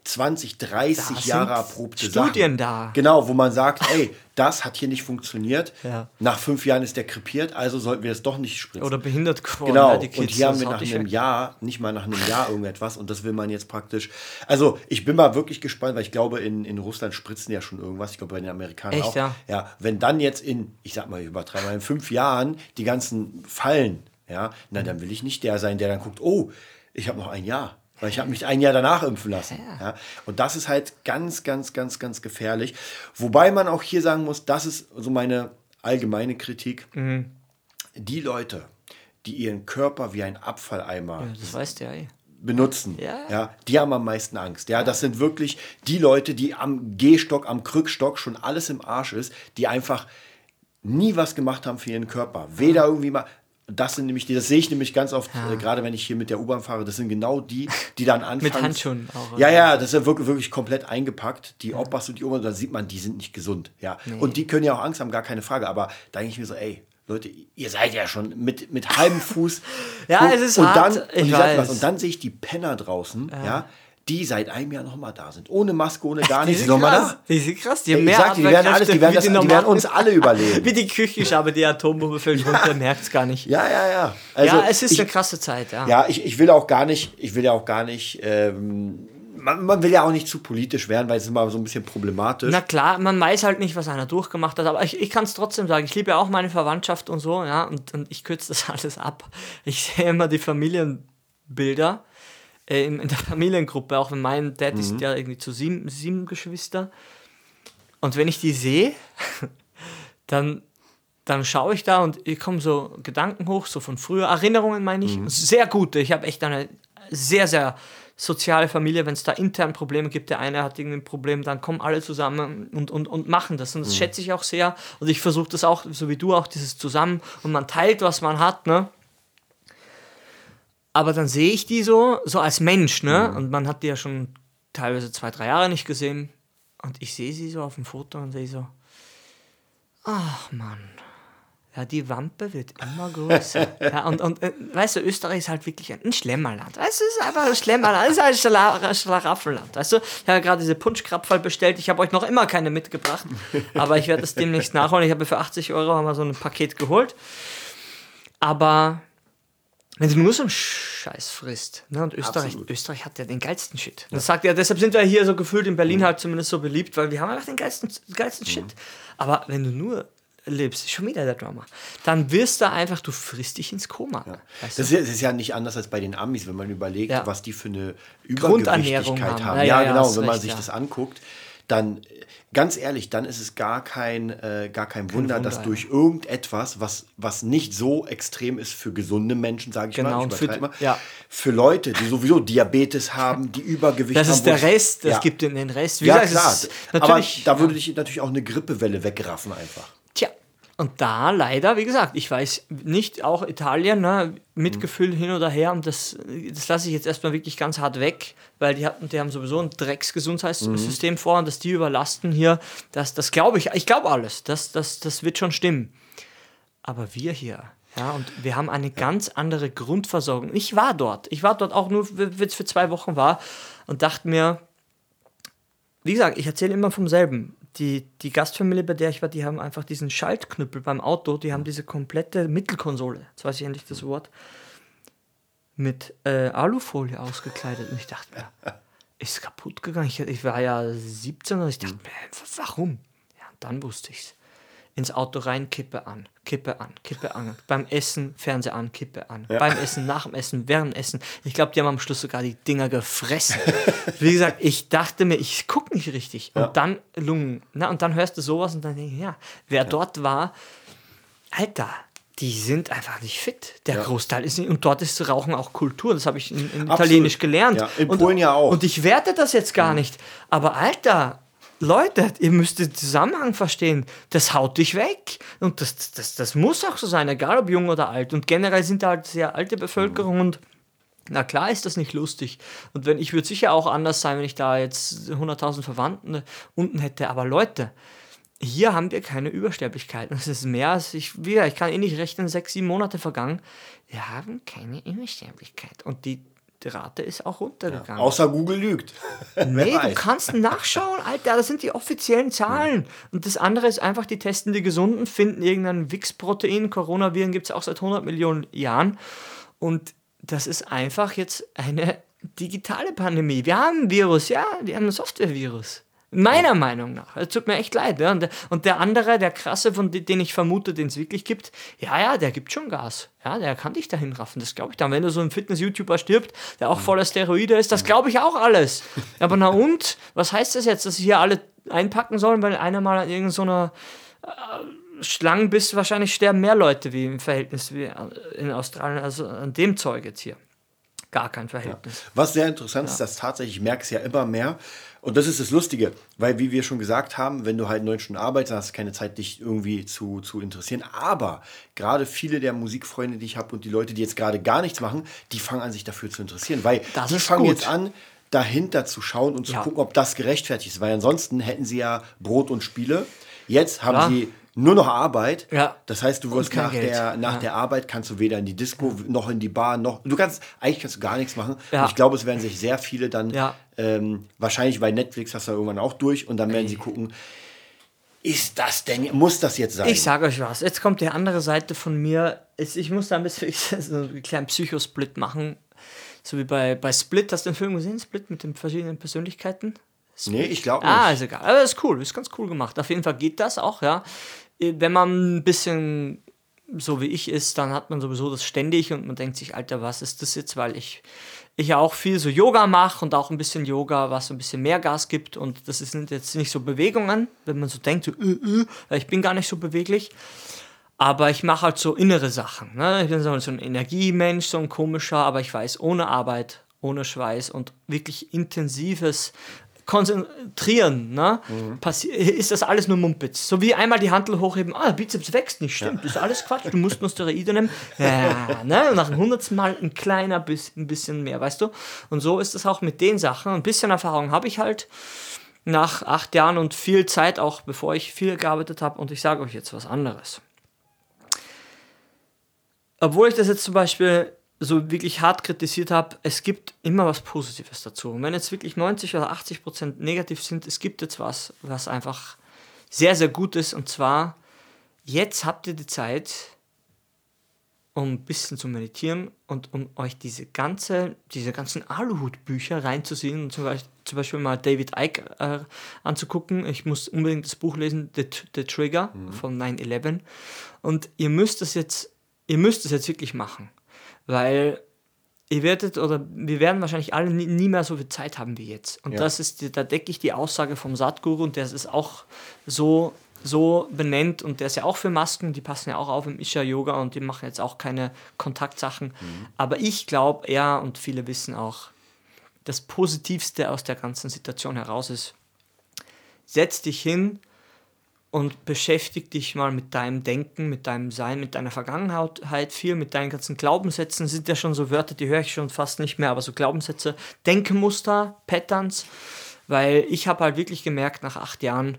20, 30 Da Jahre erprobte Studien Sachen. da. Genau, wo man sagt, ey, das hat hier nicht funktioniert. Ja. Nach fünf Jahren ist der krepiert, also sollten wir das doch nicht spritzen. Oder behindert geworden. Genau, ja, die Kids, und hier haben wir nach einem weg. Jahr, nicht mal nach einem Jahr irgendetwas und das will man jetzt praktisch. Also ich bin mal wirklich gespannt, weil ich glaube, in, in Russland spritzen ja schon irgendwas, ich glaube bei den Amerikanern Echt, auch. ja? ja, wenn dann jetzt in, ich sag mal, ich übertreibe mal, in fünf Jahren die ganzen fallen, ja, na dann will ich nicht der sein, der dann guckt, oh, ich habe noch ein Jahr. Weil ich habe mich ein Jahr danach impfen lassen. Ja. Und das ist halt ganz, ganz, ganz, ganz gefährlich. Wobei man auch hier sagen muss, das ist so meine allgemeine Kritik. Mhm. Die Leute, die ihren Körper wie ein Abfalleimer Ja, das weißt du ja eh. benutzen, Ja. ja. die haben am meisten Angst. Ja, das sind wirklich die Leute, die am Gehstock, am Krückstock schon alles im Arsch ist, die einfach nie was gemacht haben für ihren Körper. Weder irgendwie mal. Das sind nämlich die, das sehe ich nämlich ganz oft, äh, gerade wenn ich hier mit der U-Bahn fahre, das sind genau die, die dann anfangen. Handschuhen auch, Ja, oder? ja, das ist ja wirklich, wirklich komplett eingepackt. Die Opas und die Omas, da sieht man, die sind nicht gesund. Ja. Und die können ja auch Angst haben, gar keine Frage. Aber da denke ich mir so, ey, Leute, ihr seid ja schon mit, mit halbem Fuß. Ja, es ist und hart, Dann, und, ich dir was, weiß. und dann sehe ich die Penner draußen, ja. Die seit einem Jahr nochmal da sind. Ohne Maske, ohne gar Die nichts. sind Noch mal krass. da. Die sind krass. Die haben mehr sag die werden alles, die werden, das, die wie werden uns alle überleben. Wie die Küche, aber die Atombombe fällt runter, merkt es gar nicht. Ja, ja, ja. Also ja, es ist ich, eine krasse Zeit, ja. Ja, ich, ich will auch gar nicht, ich will ja auch gar nicht, ähm, man, man will ja auch nicht zu politisch werden, weil es ist immer so ein bisschen problematisch. Na klar, man weiß halt nicht, was einer durchgemacht hat, aber ich, ich kann es trotzdem sagen. Ich liebe ja auch meine Verwandtschaft und so, ja, und, und ich kürze das alles ab. Ich sehe immer die Familienbilder äh, in, der Familiengruppe, auch wenn mein Dad Mhm. ist ja irgendwie zu sieben, sieben Geschwister. Und wenn ich die sehe, dann, dann schaue ich da und ich komme so Gedanken hoch, so von früher, Erinnerungen meine ich, Mhm. sehr gute. Ich habe echt eine sehr, sehr soziale Familie, wenn es da intern Probleme gibt, der eine hat irgendwie ein Problem, dann kommen alle zusammen und, und, und machen das. Und das schätze ich auch sehr. Und ich versuche das auch, so wie du auch, dieses Zusammen und man teilt, was man hat, ne? Aber dann sehe ich die so, so als Mensch, ne? Und man hat die ja schon teilweise zwei, drei Jahre nicht gesehen. Und ich sehe sie so auf dem Foto und sehe so, ach Mann, ja, die Wampe wird immer größer. ja, und, und äh, weißt du, Österreich ist halt wirklich ein, Schlemmerland. Weißt du, es ist einfach ein Schlemmerland, es ist ein Schla Schlaraffenland. Weißt du, ich habe gerade diese Punschkrapferl bestellt, ich habe euch noch immer keine mitgebracht, aber ich werde das demnächst nachholen. Ich habe für 80 Euro wir so ein Paket geholt. Aber wenn du nur so einen Scheiß frisst, ne, und Österreich, Absolut. Österreich hat ja den geilsten Shit. Das sagt ja, deshalb sind wir hier so gefühlt in Berlin halt zumindest so beliebt, weil wir haben einfach den geilsten, geilsten Shit. Aber wenn du nur lebst, schon wieder der Drama, dann wirst du einfach, du frisst dich ins Koma. Weißt du? Das ist, ja, das ist ja nicht anders als bei den Amis, wenn man überlegt, Ja. was die für eine Übergewichtigkeit haben. haben. Ja, Ja, ja, ja, genau. wenn man recht, sich ja. das anguckt, dann, ganz ehrlich, dann ist es gar kein, äh, gar kein Wunder, Wunder, dass durch irgendetwas, was, was nicht so extrem ist für gesunde Menschen, sage ich Genau, mal, ich für- mal, ja. für Leute, die sowieso Diabetes haben, die Übergewicht Das haben. ist wo der es- Rest, das ja. gibt den Rest. Wie Ja, gesagt, klar. es ist Aber da würde dich natürlich auch eine Grippewelle wegraffen einfach. Und da leider, wie gesagt, ich weiß nicht, auch Italien, ne, Mitgefühl hin oder her, und das, das lasse ich jetzt erstmal wirklich ganz hart weg, weil die, hatten, die haben sowieso ein Drecksgesundheitssystem vor und dass die überlasten hier, das, das glaube ich, ich glaube alles, das, das, das wird schon stimmen. Aber wir hier, Ja, und wir haben eine ganz andere Grundversorgung. Ich war dort. Ich war dort auch nur, wenn es für zwei Wochen war und dachte mir, wie gesagt, ich erzähle immer vom selben. Die, die Gastfamilie, bei der ich war, die haben einfach diesen Schaltknüppel beim Auto, die haben diese komplette Mittelkonsole, jetzt weiß ich endlich das Wort, mit äh, Alufolie ausgekleidet. Und ich dachte mir, ist kaputt gegangen. Ich, ich war ja 17 und ich dachte mir, warum? Ja, dann wusste ich es ins Auto rein, Kippe an, Kippe an, Kippe an. Beim Essen, Fernseher an, Kippe an. Ja. Beim Essen, nach dem Essen, während dem Essen. Ich glaube, die haben am Schluss sogar die Dinger gefressen. Wie gesagt, ich dachte mir, ich gucke nicht richtig. Und ja. dann Lungen. Na, und dann hörst du sowas und dann denke ich, ja, wer ja. dort war, Alter, die sind einfach nicht fit. Der ja. Großteil ist nicht. Und dort ist Rauchen auch Kultur. Das habe ich in, in Italienisch gelernt. Ja, in Polen und, ja auch. Und ich werte das jetzt gar mhm. nicht. Aber Alter, Leute, ihr müsst den Zusammenhang verstehen. Das haut dich weg. Und das, das, das muss auch so sein, egal ob jung oder alt. Und generell sind da halt sehr alte Bevölkerung und na klar ist das nicht lustig. Und wenn ich würde sicher auch anders sein, wenn ich da jetzt 100.000 Verwandten unten hätte. Aber Leute, hier haben wir keine Übersterblichkeit. Das ist mehr als ich, wieder, ich kann eh nicht rechnen, sechs, sieben Monate vergangen. Wir haben keine Übersterblichkeit. Und die die Rate ist auch runtergegangen. Ja, außer Google lügt. nee, du kannst nachschauen, Alter, das sind die offiziellen Zahlen. Mhm. Und das andere ist einfach, die testen die Gesunden, finden irgendein Wix-Protein. Coronaviren gibt es auch seit 100 Millionen Jahren. Und das ist einfach jetzt eine digitale Pandemie. Wir haben ein Virus, ja, wir haben ein Software-Virus. Meiner Meinung nach. Es tut mir echt leid. Ja. Und, der, andere, der krasse, von den ich vermute, den es wirklich gibt, ja, ja, der gibt schon Gas. Ja, der kann dich dahin raffen. Das glaube ich dann. Wenn du so ein Fitness-YouTuber stirbt, der auch voller Steroide ist, das glaube ich auch alles. Aber na und? Was heißt das jetzt, dass sie hier alle einpacken sollen, weil einer mal an irgendeiner so äh, Schlangen bist, wahrscheinlich sterben mehr Leute wie im Verhältnis wie in Australien, also an dem Zeug jetzt hier. Gar kein Verhältnis. Ja. Was sehr interessant ja. ist, dass tatsächlich, ich merke es ja immer mehr, und das ist das Lustige, weil wie wir schon gesagt haben, wenn du halt neun Stunden arbeitest, hast du keine Zeit, dich irgendwie zu, zu interessieren. Aber gerade viele der Musikfreunde, die ich habe und die Leute, die jetzt gerade gar nichts machen, die fangen an, sich dafür zu interessieren. Weil das die fangen gut. jetzt an, dahinter zu schauen und zu ja. gucken, ob das gerechtfertigt ist. Weil ansonsten hätten sie ja Brot und Spiele. Jetzt haben ja. sie nur noch Arbeit. Ja. Das heißt, du wirst nach, der, nach ja. der Arbeit kannst du weder in die Disco noch in die Bar noch. Du kannst eigentlich kannst du gar nichts machen. Ja. Und ich glaube, es werden sich sehr viele dann ähm, wahrscheinlich bei Netflix hast du irgendwann auch durch und dann werden sie gucken. Ist das denn, muss das jetzt sein? Ich sage euch was, jetzt kommt die andere Seite von mir. Ich muss da ein bisschen so einen kleinen Psychosplit machen. So wie bei, bei Split, hast du den Film gesehen? Split mit den verschiedenen Persönlichkeiten? Nee, ich glaube ah, nicht. Ah, ist egal. Aber ist cool, ist ganz cool gemacht. Auf jeden Fall geht das auch, ja. Wenn man ein bisschen so wie ich ist, dann hat man sowieso das ständig und man denkt sich, Alter, was ist das jetzt? Weil ich, ich ja auch viel so Yoga mache und auch ein bisschen Yoga, was ein bisschen mehr Gas gibt und das sind jetzt nicht so Bewegungen, wenn man so denkt, so, äh, äh, ich bin gar nicht so beweglich. Aber ich mache halt so innere Sachen. Ne? Ich bin so ein Energiemensch, so ein komischer, aber ich weiß, ohne Arbeit, ohne Schweiß und wirklich intensives konzentrieren, ne? Mhm. ist das alles nur Mumpitz. So wie einmal die Handel hochheben, ah, Bizeps wächst nicht, stimmt, ja. das ist alles Quatsch, du musst nur Steroide nehmen. Ja, ne? Und nach dem hundertsten Mal ein kleiner bisschen, ein bisschen mehr, weißt du? Und so ist es auch mit den Sachen. Ein bisschen Erfahrung habe ich halt nach acht Jahren und viel Zeit auch, bevor ich viel gearbeitet habe. Und ich sage euch jetzt was anderes. Obwohl ich das jetzt zum Beispiel so wirklich hart kritisiert habe, es gibt immer was Positives dazu. Und wenn jetzt wirklich 90 oder 80 Prozent negativ sind, es gibt jetzt was, was einfach sehr, sehr gut ist. Und zwar, jetzt habt ihr die Zeit, um ein bisschen zu meditieren und um euch diese, ganze, diese ganzen Aluhut-Bücher reinzusehen und zum Beispiel, zum Beispiel mal David Icke äh, anzugucken. Ich muss unbedingt das Buch lesen, The, The Trigger mhm. von 9-11. Und ihr müsst es jetzt, ihr müsst es jetzt wirklich machen weil ihr werdet oder wir werden wahrscheinlich alle nie, nie mehr so viel Zeit haben wie jetzt. Und ja. das ist, da decke ich die Aussage vom Satguru und der ist auch so, so benennt und der ist ja auch für Masken, die passen ja auch auf im Isha-Yoga und die machen jetzt auch keine Kontaktsachen. Mhm. Aber ich glaube, er und viele wissen auch, das Positivste aus der ganzen Situation heraus ist, setz dich hin, und beschäftige dich mal mit deinem Denken, mit deinem Sein, mit deiner Vergangenheit viel, mit deinen ganzen Glaubenssätzen. Das sind ja schon so Wörter, die höre ich schon fast nicht mehr, aber so Glaubenssätze, Denkmuster, Patterns, weil ich habe halt wirklich gemerkt nach acht Jahren,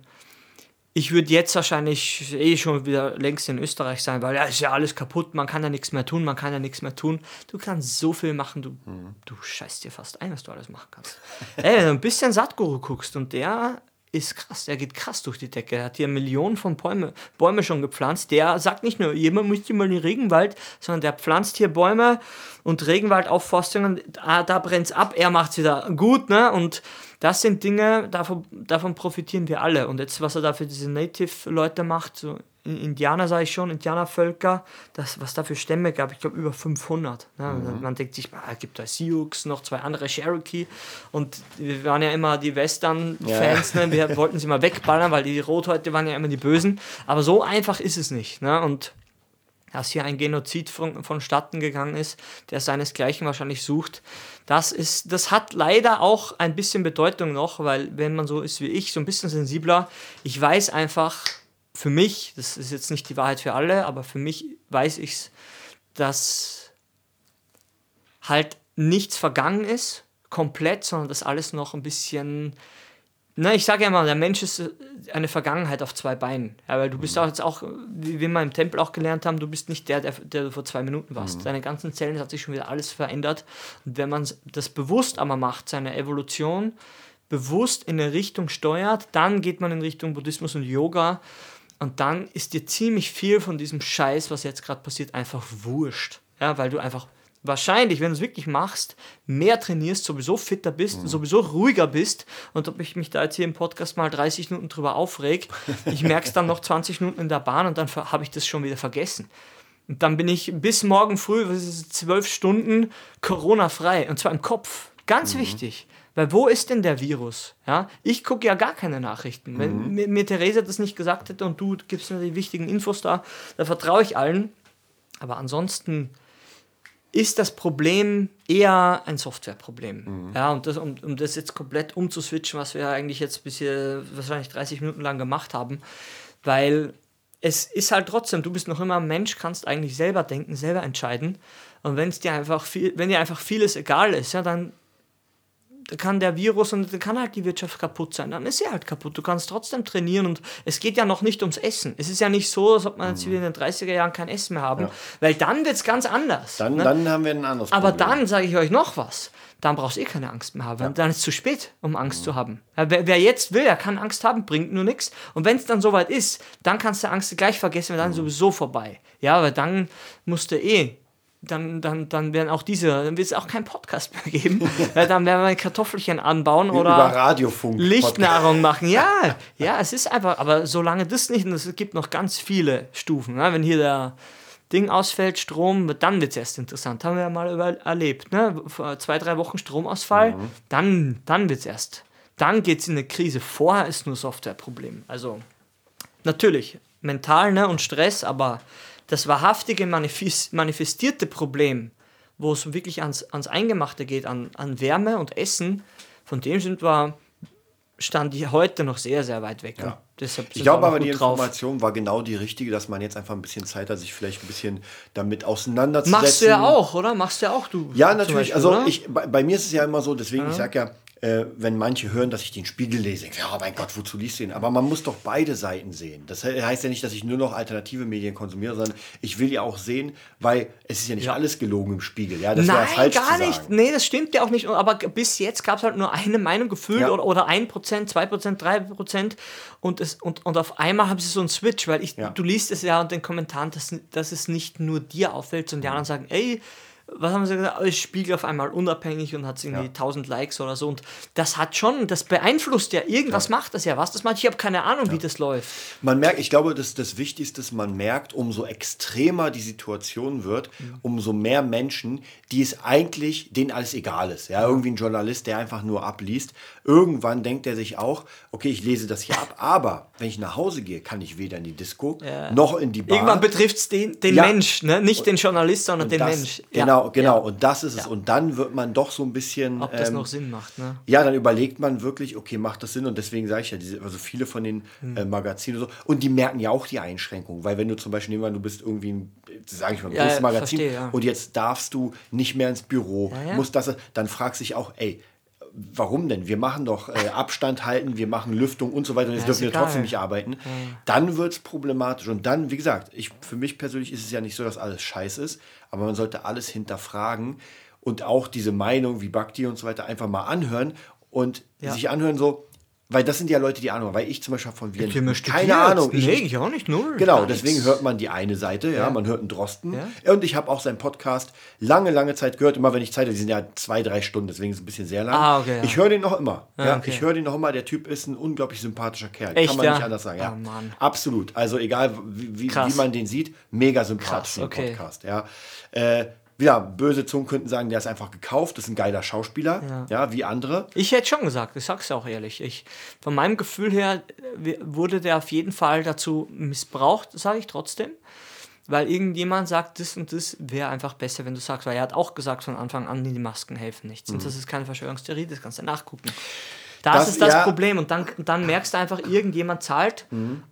ich würde jetzt wahrscheinlich eh schon wieder längst in Österreich sein, weil ja, ist ja alles kaputt, man kann ja nichts mehr tun, man kann ja nichts mehr tun. Du kannst so viel machen, du, mhm. du scheißt dir fast ein, was du alles machen kannst. Ey, wenn du ein bisschen Satguru guckst und der ist krass, der geht krass durch die Decke. Er hat hier Millionen von Bäume, Bäume schon gepflanzt. Der sagt nicht nur, jemand muss hier mal in den Regenwald, sondern der pflanzt hier Bäume und Regenwaldauffostungen, ah, da brennt es ab, er macht es wieder gut, ne? Und das sind Dinge, davon, davon profitieren wir alle. Und jetzt, was er da für diese Native-Leute macht, so Indianer sage ich schon, Indianervölker, das, was da für Stämme gab, ich glaube über 500. Ne? Mhm. Man denkt sich, ah, gibt da Sioux, noch zwei andere Cherokee und wir waren ja immer die Western-Fans, ja. ne? wir wollten sie mal wegballern, weil die Rothäute waren ja immer die Bösen, aber so einfach ist es nicht. Ne? Und dass hier ein Genozid von, vonstatten gegangen ist, der seinesgleichen wahrscheinlich sucht. Das, ist, das hat leider auch ein bisschen Bedeutung noch, weil wenn man so ist wie ich, so ein bisschen sensibler, ich weiß einfach, für mich, das ist jetzt nicht die Wahrheit für alle, aber für mich weiß ich es, dass halt nichts vergangen ist, komplett, sondern dass alles noch ein bisschen. Na, ich sage ja mal, der Mensch ist äh, eine Vergangenheit auf zwei Beinen. Ja, weil du bist mhm. auch jetzt auch, wie wir mal im Tempel auch gelernt haben, du bist nicht der, der, der du vor zwei Minuten warst. Mhm. Deine ganzen Zellen hat sich schon wieder alles verändert. Und wenn man das bewusst aber macht, seine Evolution bewusst in eine Richtung steuert, dann geht man in Richtung Buddhismus und Yoga und dann ist dir ziemlich viel von diesem Scheiß, was jetzt gerade passiert, einfach wurscht. Ja, weil du einfach wahrscheinlich, wenn du es wirklich machst, mehr trainierst, sowieso fitter bist, mhm. sowieso ruhiger bist. Und ob ich mich da jetzt hier im Podcast mal 30 Minuten drüber aufreg, ich merke es dann noch 20 Minuten in der Bahn und dann habe ich das schon wieder vergessen. Und dann bin ich bis morgen früh, zwölf Stunden, Corona-frei. Und zwar im Kopf. Ganz mhm. wichtig. Weil wo ist denn der Virus? Ja, ich gucke ja gar keine Nachrichten. Mhm. Wenn mir, mir Theresa das nicht gesagt hätte und du gibst mir die wichtigen Infos da, da vertraue ich allen. Aber ansonsten ist das Problem eher ein Softwareproblem. Mhm. Ja, und das, um, um das jetzt komplett umzuswitchen, was wir eigentlich jetzt bis hier wahrscheinlich 30 Minuten lang gemacht haben, weil es ist halt trotzdem, du bist noch immer ein Mensch, kannst eigentlich selber denken, selber entscheiden. Und wenn es dir einfach viel, wenn dir einfach vieles egal ist, ja, dann kann der Virus und dann kann halt die Wirtschaft kaputt sein. Dann ist sie halt kaputt. Du kannst trotzdem trainieren und es geht ja noch nicht ums Essen. Es ist ja nicht so, als ob man jetzt wieder in den 30er Jahren kein Essen mehr haben, ja. weil dann wird es ganz anders. Dann, ne? dann haben wir ein anderes Aber dann sage ich euch noch was. Dann brauchst du eh keine Angst mehr haben. Ja. Dann ist es zu spät, um Angst mhm. zu haben. Ja, wer, wer, jetzt will, der kann Angst haben, bringt nur nichts. Und wenn es dann soweit ist, dann kannst du Angst gleich vergessen, weil dann mhm. sowieso vorbei. Ja, weil dann musst du eh dann, dann, dann werden auch diese, dann wird es auch keinen Podcast mehr geben. dann werden wir Kartoffelchen anbauen oder Über Radiofunk Lichtnahrung machen. Ja, ja, es ist einfach, aber solange das nicht, und es gibt noch ganz viele Stufen. Ne? Wenn hier der Ding ausfällt, Strom, dann wird es erst interessant. Haben wir ja mal über, erlebt. Ne? Vor zwei, drei Wochen Stromausfall, mhm. dann, dann wird es erst. Dann geht es in eine Krise. Vorher ist nur Softwareproblem. Also natürlich mental ne, und Stress, aber das wahrhaftige manifestierte Problem, wo es wirklich ans, ans Eingemachte geht, an, an Wärme und Essen, von dem sind wir, stand die heute noch sehr, sehr weit weg. Ja. ich glaube aber, die Information war genau die richtige, dass man jetzt einfach ein bisschen Zeit hat, sich vielleicht ein bisschen damit auseinanderzusetzen. Machst du ja auch, oder? Machst du ja auch, du. Ja, natürlich. Beispiel, also ich, bei, bei, mir ist es ja immer so, deswegen, ja. ich sage ja, äh, wenn manche hören, dass ich den Spiegel lese, ja, oh mein Gott, wozu liest du ihn? Aber man muss doch beide Seiten sehen. Das heißt ja nicht, dass ich nur noch alternative Medien konsumiere, sondern ich will ja auch sehen, weil es ist ja nicht ja. alles gelogen im Spiegel. Ja, das Nein, falsch gar nicht. Nee, das stimmt ja auch nicht. Aber bis jetzt gab es halt nur eine Meinung gefühlt ja. oder, oder 1%, 2%, 3% und, es, und, und auf einmal haben sie so einen Switch, weil ich, ja. du liest es ja in den Kommentaren, dass, dass es nicht nur dir auffällt, sondern die anderen sagen, ey, was haben sie gesagt, ich spiegel auf einmal unabhängig und hat irgendwie ja. 1000 Likes oder so. Und das hat schon, das beeinflusst ja, irgendwas ja. macht das ja. Was das macht, ich habe keine Ahnung, ja. wie das läuft. Man merkt, ich glaube, dass das Wichtigste ist, man merkt, umso extremer die Situation wird, mhm. umso mehr Menschen, die es eigentlich, denen alles egal ist. Ja, irgendwie ein Journalist, der einfach nur abliest. Irgendwann denkt er sich auch, okay, ich lese das hier ab, aber wenn ich nach Hause gehe, kann ich weder in die Disco noch in die Bar. Irgendwann betrifft es den, den Mensch, ne? nicht den Journalist, sondern den das, Mensch. Genau, Genau, genau. Ja. Und das ist es. Ja. Und dann wird man doch so ein bisschen. Ob das ähm, noch Sinn macht, ne? Ja, dann überlegt man wirklich, okay, macht das Sinn? Und deswegen sage ich ja, diese, also viele von den hm. äh, Magazinen und so. Und die merken ja auch die Einschränkungen. Weil wenn du zum Beispiel, nehmen wir, du bist irgendwie ein, sage ich mal, ein ja, großes Magazin verstehe, und jetzt darfst du nicht mehr ins Büro, musst das, dann fragst du dich auch, ey, warum denn? Wir machen doch äh, Abstand halten, wir machen Lüftung und so weiter und jetzt Ja, dürfen wir egal. trotzdem nicht arbeiten. Dann wird es problematisch. Und dann, wie gesagt, ich, für mich persönlich ist es ja nicht so, dass alles scheiß ist, aber man sollte alles hinterfragen und auch diese Meinung wie Bhakti und so weiter einfach mal anhören und Ja. sich anhören so, weil das sind ja Leute, die Ahnung haben, weil ich zum Beispiel von Viren keine studiert. Ahnung. Nee, ich auch nicht, null. Genau, deswegen hört man die eine Seite, ja, man hört einen Drosten. Ja. Und ich habe auch seinen Podcast lange, lange Zeit gehört, immer wenn ich Zeit habe, die sind ja zwei, drei Stunden, deswegen ist es ein bisschen sehr lang. Ah, okay, ja. Ich höre den noch immer. ja, okay. Ich höre den noch immer, der Typ ist ein unglaublich sympathischer Kerl. Echt, Kann man ja? nicht anders sagen. Ja. Oh. Absolut. Also egal, wie, wie, wie man den sieht, mega sympathisch, Krass, okay. Podcast. Ja. Äh, ja, böse Zungen könnten sagen, der ist einfach gekauft, das ist ein geiler Schauspieler, ja, wie andere. Ich hätte schon gesagt, ich sag's auch ehrlich. Ich, von meinem Gefühl her äh, wurde der auf jeden Fall dazu missbraucht, sage ich trotzdem. Weil irgendjemand sagt, das und das wäre einfach besser, wenn du sagst, weil er hat auch gesagt von Anfang an, die Masken helfen nichts. Und das ist keine Verschwörungstheorie, das kannst du nachgucken. Das, Das- ist das ja. Problem. Und dann, dann merkst du einfach, irgendjemand zahlt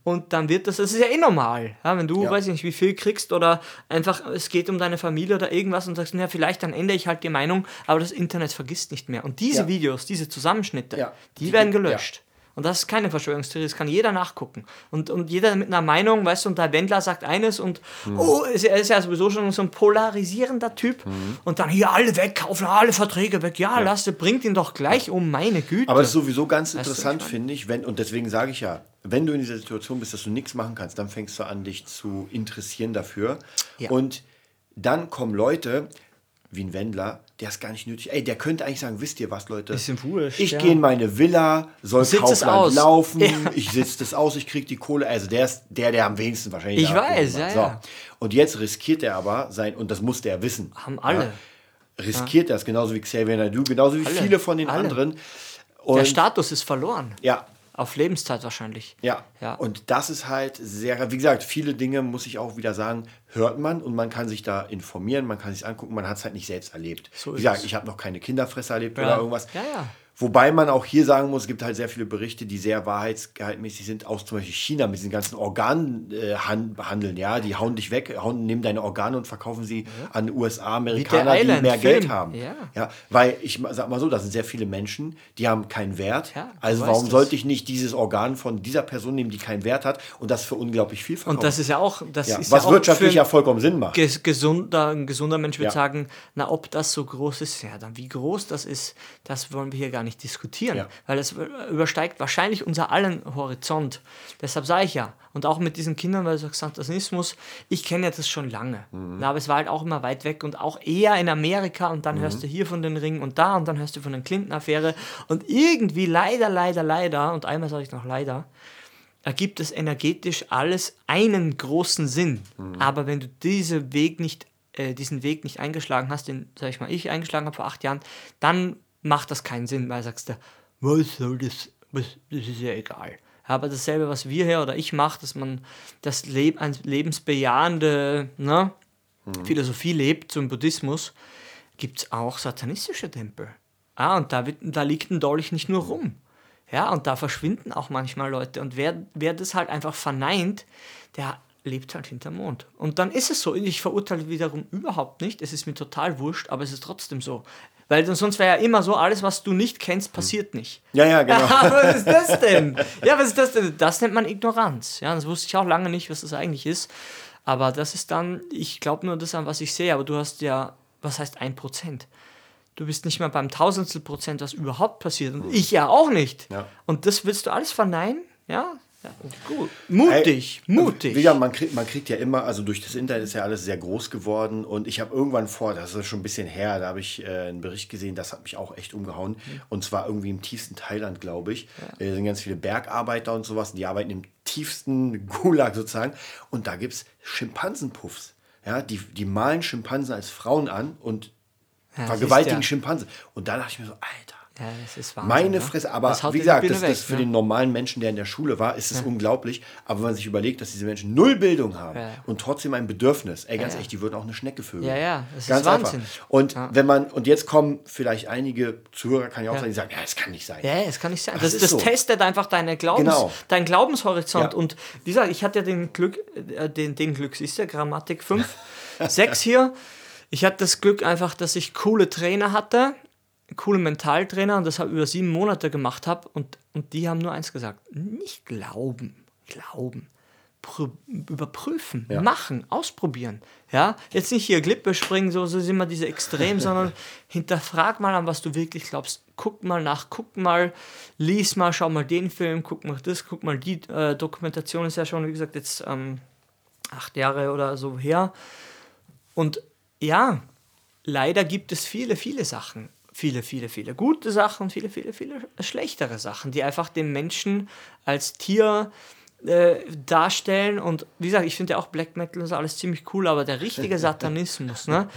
und dann wird das, das ist ja eh normal. Ja, wenn du, Ja. weiß ich nicht, wie viel kriegst oder einfach, es geht um deine Familie oder irgendwas und sagst, na, vielleicht dann ändere ich halt die Meinung, aber das Internet vergisst nicht mehr. Und diese. Videos, diese Zusammenschnitte, die Die werden gelöscht. Und das ist keine Verschwörungstheorie, das kann jeder nachgucken. Und, und jeder mit einer Meinung, weißt du, und der Wendler sagt eines und Mhm. oh, ist, er ist ja sowieso schon so ein polarisierender Typ. Mhm. Und dann hier alle wegkaufen, alle Verträge weg. Ja, lass, bringt ihn doch gleich um, meine Güte. Aber es ist sowieso ganz Weißt du, interessant, ich meine? finde ich, wenn, und deswegen sage ich ja, wenn du in dieser Situation bist, dass du nichts machen kannst, dann fängst du an, dich zu interessieren dafür. Ja. Und dann kommen Leute, wie ein Wendler, der ist gar nicht nötig. Ey, der könnte eigentlich sagen, wisst ihr was, Leute? Ihm wurscht, ich ja. gehe in meine Villa, soll Kaufland laufen, Ja. ich sitze das aus, ich kriege die Kohle. Also der ist der, der am wenigsten wahrscheinlich. Ich weiß, abgehoben hat. ja, ja. Und jetzt riskiert er aber sein, und das musste er wissen. Haben alle. Ja, riskiert das, genauso wie Xavier Naidoo, genauso wie Alle, viele von den alle. anderen. Und, der Status ist verloren. ja, Auf Lebenszeit wahrscheinlich. ja. Ja. Und das ist halt sehr, wie gesagt, viele Dinge, muss ich auch wieder sagen, hört man und man kann sich da informieren, man kann sich angucken, man hat es halt nicht selbst erlebt. So wie gesagt, es. ich habe noch keine Kinderfresser erlebt Ja. oder irgendwas. Ja, ja. Wobei man auch hier sagen muss, es gibt halt sehr viele Berichte, die sehr wahrheitsgehaltmäßig sind, aus zum Beispiel China mit diesen ganzen Organhandeln, ja, die hauen dich weg, hauen, nehmen deine Organe und verkaufen sie an USA-Amerikaner, die Island mehr Film. Geld haben. Ja. Ja, weil ich sag mal so, da sind sehr viele Menschen, die haben keinen Wert. Ja, also warum das. sollte ich nicht dieses Organ von dieser Person nehmen, die keinen Wert hat und das für unglaublich viel verkaufen? Und das ist ja auch, das ja, ist was ja wirtschaftlich ja vollkommen Sinn macht. ges gesunder, ein gesunder Mensch würde Ja. sagen, na, ob das so groß ist, ja, dann wie groß das ist, das wollen wir hier gar nicht diskutieren, Ja. weil das übersteigt wahrscheinlich unser allen Horizont. Deshalb sage ich ja, und auch mit diesen Kindern, weil du sagst, Satanismus, ich kenne ja das schon lange, Mhm. na, aber es war halt auch immer weit weg und auch eher in Amerika und Mhm. dann hörst du hier von den Ringen und da und dann hörst du von der Clinton-Affäre und irgendwie leider, leider, leider, und einmal sage ich noch leider, ergibt es energetisch alles einen großen Sinn. Aber wenn du diese Weg nicht, äh, diesen Weg nicht eingeschlagen hast, den, sag ich mal, ich eingeschlagen habe vor acht Jahren, dann macht das keinen Sinn, weil sagst du, was soll das, was, das ist ja egal. Aber dasselbe, was wir hier oder ich mache, dass man das Leben, eine lebensbejahende ne, Philosophie lebt zum Buddhismus, gibt es auch satanistische Tempel. Ah, und da, wird, da liegt ein Dolch nicht nur rum. Ja, und da verschwinden auch manchmal Leute. Und wer, wer das halt einfach verneint, der lebt halt hinterm Mond. Und dann ist es so. Ich verurteile wiederum überhaupt nicht. Es ist mir total wurscht, aber es ist trotzdem so. Weil sonst wäre ja immer so, alles, was du nicht kennst, passiert nicht. Ja, ja, genau. Was ist das denn? Ja, was ist das denn? Das nennt man Ignoranz. Ja, das wusste ich auch lange nicht, was das eigentlich ist. Aber das ist dann, ich glaube nur das an, was ich sehe. Aber du hast ja, was heißt ein Prozent? Du bist nicht mal beim Tausendstel Prozent, was überhaupt passiert. Und ich ja auch nicht. Ja. Und das willst du alles verneinen? Ja? Ja gut. Mutig, Ey, mutig. Wie gesagt, man kriegt, man kriegt ja immer, also durch das Internet ist ja alles sehr groß geworden und ich habe irgendwann vor, das ist schon ein bisschen her, da habe ich äh, einen Bericht gesehen, das hat mich auch echt umgehauen und zwar irgendwie im tiefsten Thailand, glaube ich. Äh, Da sind ganz viele Bergarbeiter und sowas die arbeiten im tiefsten Gulag sozusagen und da gibt es Schimpansenpuffs. Ja, die, die malen Schimpansen als Frauen an und Ja, vergewaltigen Schimpansen. Und da dachte ich mir so, Alter. Ja, das ist Wahnsinn. Meine ne? Fresse, aber Das wie gesagt, das, das weg, für ne? den normalen Menschen, der in der Schule war, ist es unglaublich. Aber wenn man sich überlegt, dass diese Menschen null Bildung haben Ja. und trotzdem ein Bedürfnis, ey, ganz Ja, ja. ehrlich, die würden auch eine Schnecke vögeln. Ja, ja, das ist ganz Wahnsinn. Einfach. Und wenn man, und jetzt kommen vielleicht einige Zuhörer, kann ich auch Ja. sagen, die sagen, ja, das kann nicht sein. Ja, das kann nicht sein. Das Das, ist das so. testet einfach deine Glaubens, Genau. deinen Glaubenshorizont. Ja. Und wie gesagt, ich hatte ja den Glück, äh, den, den Glück, siehst du, Grammatik 5, 6 hier. Ich hatte das Glück einfach, dass ich coole Trainer hatte, coole Mentaltrainer und das habe über sieben Monate gemacht habe und, und die haben nur eins gesagt, nicht glauben, glauben, überprüfen, ja. machen, ausprobieren. Ja, jetzt nicht hier Klippe springen, so, so sind wir diese Extrem, sondern hinterfrag mal an, was du wirklich glaubst. Guck mal nach, guck mal, lies mal, schau mal den Film, guck mal das, guck mal die äh, Dokumentation ist ja schon, wie gesagt, jetzt ähm, acht Jahre oder so her. Und ja, leider gibt es viele, viele Sachen. Viele, viele, viele gute Sachen, viele, viele, viele schlechtere Sachen, die einfach den Menschen als Tier äh, darstellen. Und wie gesagt, ich finde ja auch Black Metal und so alles ziemlich cool, aber der richtige Satanismus, ne?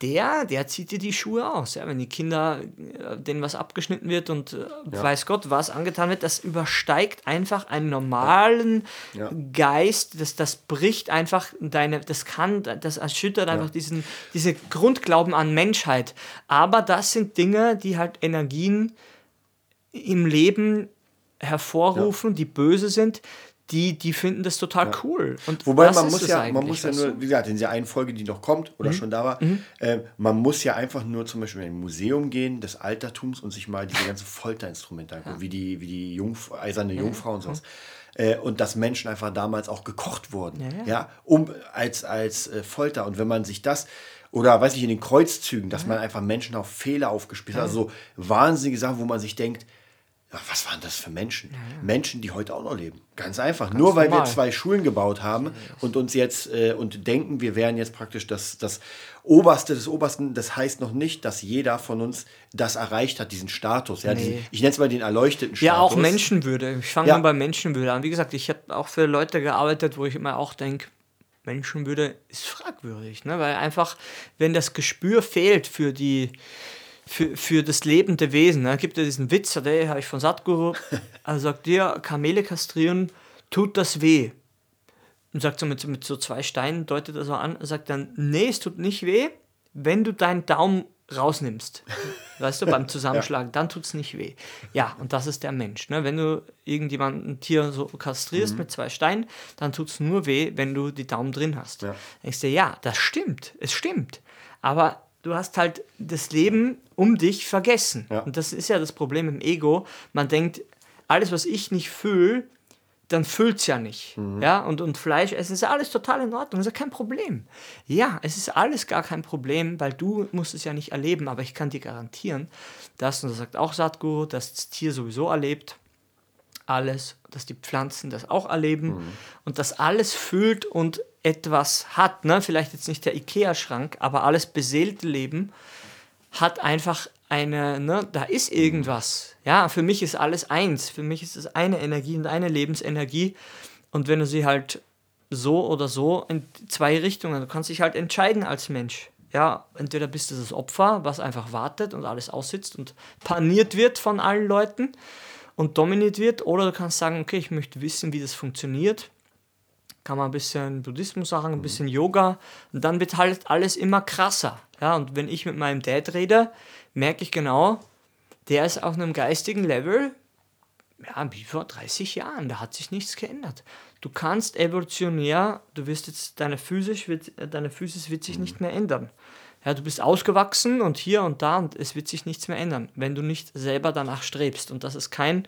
Der, der zieht dir die Schuhe aus. Ja? Wenn die Kinder, äh, denen was abgeschnitten wird und äh, ja. weiß Gott, was angetan wird, das übersteigt einfach einen normalen ja. Geist. Das, das bricht einfach deine, das kann, das erschüttert einfach diesen, diese Grundglauben an Menschheit. Aber das sind Dinge, die halt Energien im Leben hervorrufen, die böse sind, die, die finden das total ja. cool. Und Wobei man muss ja, man muss ja nur, wie gesagt, in dieser einen Folge, die noch kommt oder mhm. schon da war, mhm. äh, man muss ja einfach nur zum Beispiel in ein Museum gehen des Altertums und sich mal diese ganzen Folterinstrumente angucken, ja. wie die, wie die Jungf eiserne ja. Jungfrau und sowas. Äh, und dass Menschen einfach damals auch gekocht wurden, ja, um als, als äh, Folter. Und wenn man sich das oder weiß ich, in den Kreuzzügen, dass man einfach Menschen auf Fehler aufgespielt hat. Also so wahnsinnige Sachen, wo man sich denkt, Ach, was waren das für Menschen? Ja, ja. Menschen, die heute auch noch leben. Ganz einfach. Ganz Nur weil normal. wir zwei Schulen gebaut haben und uns jetzt äh, und denken, wir wären jetzt praktisch das, das Oberste des Obersten. Das heißt noch nicht, dass jeder von uns das erreicht hat, diesen Status. Ja, nee. diesen, ich nenne es mal den erleuchteten Status. Ja, auch Menschenwürde. Ich fange ja. mal bei Menschenwürde an. Wie gesagt, ich habe auch für Leute gearbeitet, wo ich immer auch denke, Menschenwürde ist fragwürdig. Ne? Weil einfach, wenn das Gespür fehlt für die für, für das lebende Wesen. Da ne? gibt ja diesen Witz, den habe ich von Satguru. Er sagt dir, Kamele kastrieren, tut das weh? Und sagt so mit, mit so zwei Steinen, deutet er so an, sagt dann, nee, es tut nicht weh, wenn du deinen Daumen rausnimmst. Weißt du, beim Zusammenschlagen, ja. dann tut es nicht weh. Ja, und das ist der Mensch. Ne? Wenn du irgendjemanden, ein Tier so kastrierst mhm. mit zwei Steinen, dann tut es nur weh, wenn du die Daumen drin hast. Ja. Denkst du, ja, das stimmt, es stimmt. Aber du hast halt das Leben um dich vergessen. Ja. Und das ist ja das Problem im Ego. Man denkt, alles, was ich nicht fühle, dann füllt es ja nicht. Mhm. Ja, und, und Fleisch, es ist alles total in Ordnung, es ist ja kein Problem. Ja, es ist alles gar kein Problem, weil du musst es ja nicht erleben, aber ich kann dir garantieren, dass, und das sagt auch Satguru, dass das Tier sowieso erlebt, alles, dass die Pflanzen das auch erleben mhm. und das alles fühlt und etwas hat, ne? vielleicht jetzt nicht der Ikea-Schrank, aber alles beseelte Leben hat einfach eine, ne, da ist irgendwas. Ja, für mich ist alles eins. Für mich ist es eine Energie und eine Lebensenergie. Und wenn du sie halt so oder so in zwei Richtungen, du kannst dich halt entscheiden als Mensch. Ja, entweder bist du das Opfer, was einfach wartet und alles aussitzt und paniert wird von allen Leuten und dominiert wird, oder du kannst sagen, okay, ich möchte wissen, wie das funktioniert kann man ein bisschen Buddhismus sagen, ein bisschen Yoga und dann wird halt alles immer krasser. Ja, und wenn ich mit meinem Dad rede, merke ich genau, der ist auf einem geistigen Level, ja, wie vor 30 Jahren, da hat sich nichts geändert. Du kannst evolutionär, du wirst jetzt, deine Physis wird, deine Physis wird sich nicht mehr ändern. Ja, du bist ausgewachsen und hier und da und es wird sich nichts mehr ändern, wenn du nicht selber danach strebst. Und das ist kein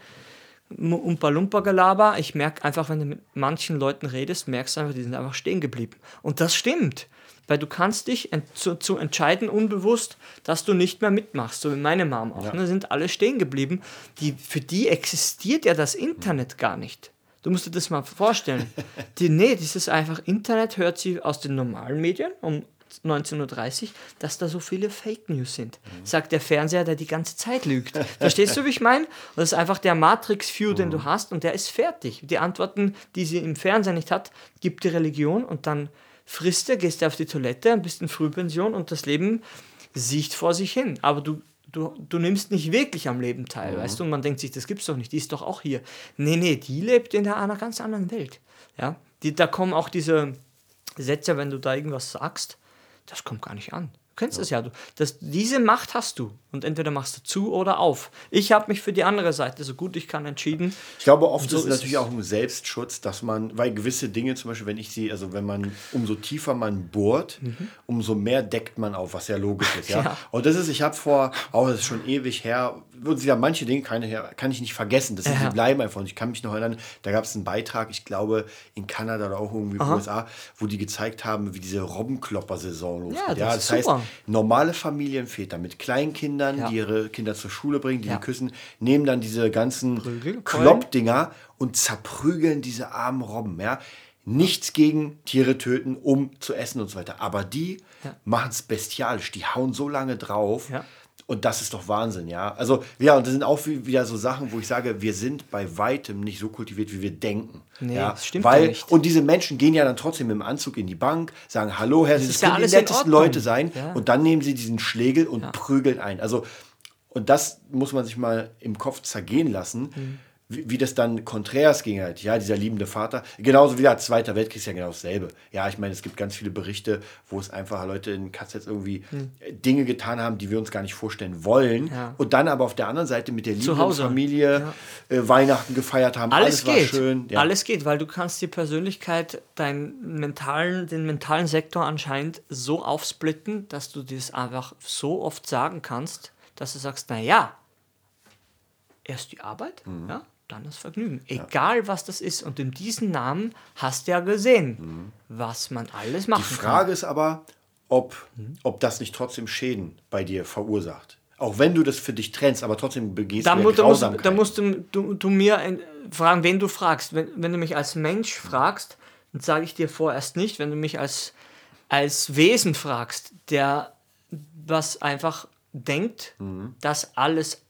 Umpa-Lumpa-Gelaber. Ich merke einfach, wenn du mit manchen Leuten redest, merkst du einfach, die sind einfach stehen geblieben. Und das stimmt. Weil du kannst dich ent zu, zu, entscheiden, unbewusst, dass du nicht mehr mitmachst, so wie meine Mom auch. Ja. Ne, sind alle stehen geblieben. Die, für die existiert ja das Internet gar nicht. Du musst dir das mal vorstellen. die, nee, dieses einfach Internet hört sie aus den normalen Medien um 19.30 Uhr, dass da so viele Fake News sind. Mhm. Sagt der Fernseher, der die ganze Zeit lügt. Verstehst du, wie ich meine? das ist einfach der Matrix-View, den du mhm. hast und der ist fertig. Die Antworten, die sie im Fernsehen nicht hat, gibt die Religion und dann frisst er, gehst du auf die Toilette, bist in Frühpension und das Leben sieht vor sich hin. Aber du, du, du nimmst nicht wirklich am Leben teil, mhm. weißt du? Und man denkt sich, das gibt's doch nicht, die ist doch auch hier. Nee, nee, die lebt in einer ganz anderen Welt. Ja? Die, da kommen auch diese Sätze, wenn du da irgendwas sagst, das kommt gar nicht an. kennst es ja. Du, das, diese Macht hast du. Und entweder machst du zu oder auf. Ich habe mich für die andere Seite so gut ich kann entschieden. Ich glaube, oft so ist es natürlich auch ein Selbstschutz, dass man, weil gewisse Dinge, zum Beispiel, wenn ich sie, also wenn man, umso tiefer man bohrt, mhm. umso mehr deckt man auf, was ja logisch ist. Ja? ja. Und das ist, ich habe vor, auch das ist schon ewig her, und wieder manche Dinge kann ich, kann ich nicht vergessen. Das ja. Die bleiben einfach. Und ich kann mich noch erinnern, da gab es einen Beitrag, ich glaube, in Kanada oder auch irgendwie in den USA, wo die gezeigt haben, wie diese Robbenklopper-Saison losgeht. Ja, das, ja, das heißt, super. normale Familienväter mit Kleinkindern, ja. die ihre Kinder zur Schule bringen, die ja. die küssen, nehmen dann diese ganzen Kloppdinger und zerprügeln diese armen Robben. Ja? Nichts gegen Tiere töten, um zu essen und so weiter. Aber die ja. machen es bestialisch. Die hauen so lange drauf. Ja. Und das ist doch Wahnsinn, ja. Also, ja, und das sind auch wieder so Sachen, wo ich sage, wir sind bei weitem nicht so kultiviert, wie wir denken. Nee, ja? das stimmt Weil, nicht. Und diese Menschen gehen ja dann trotzdem im Anzug in die Bank, sagen Hallo, Herr, das, das können ja die nettesten Leute sein. Ja. Und dann nehmen sie diesen Schlegel und prügeln ein. Also, und das muss man sich mal im Kopf zergehen lassen. Mhm wie, wie das dann konträrs ging halt, ja, dieser liebende Vater. Genauso wie der Zweite Weltkrieg ist ja genau dasselbe. Ja, ich meine, es gibt ganz viele Berichte, wo es einfach Leute in KZs irgendwie hm. Dinge getan haben, die wir uns gar nicht vorstellen wollen. Ja. Und dann aber auf der anderen Seite mit der liebenden Familie ja. äh, Weihnachten gefeiert haben. Alles, alles geht. schön. Ja. Alles geht, weil du kannst die Persönlichkeit, deinen mentalen, den mentalen Sektor anscheinend so aufsplitten, dass du das einfach so oft sagen kannst, dass du sagst, naja, erst die Arbeit, mhm. ja, dann das Vergnügen. Egal ja. was das ist. Und in diesem Namen hast du ja gesehen, mhm. was man alles machen kann. Die Frage kann. ist aber, ob, mhm. ob das nicht trotzdem Schäden bei dir verursacht. Auch wenn du das für dich trennst, aber trotzdem begehst da, du musst, da musst du, du, du mir fragen, wen du fragst. Wenn, wenn du mich als Mensch fragst, dann sage ich dir vorerst nicht. Wenn du mich als, als Wesen fragst, der was einfach denkt, mhm. dass alles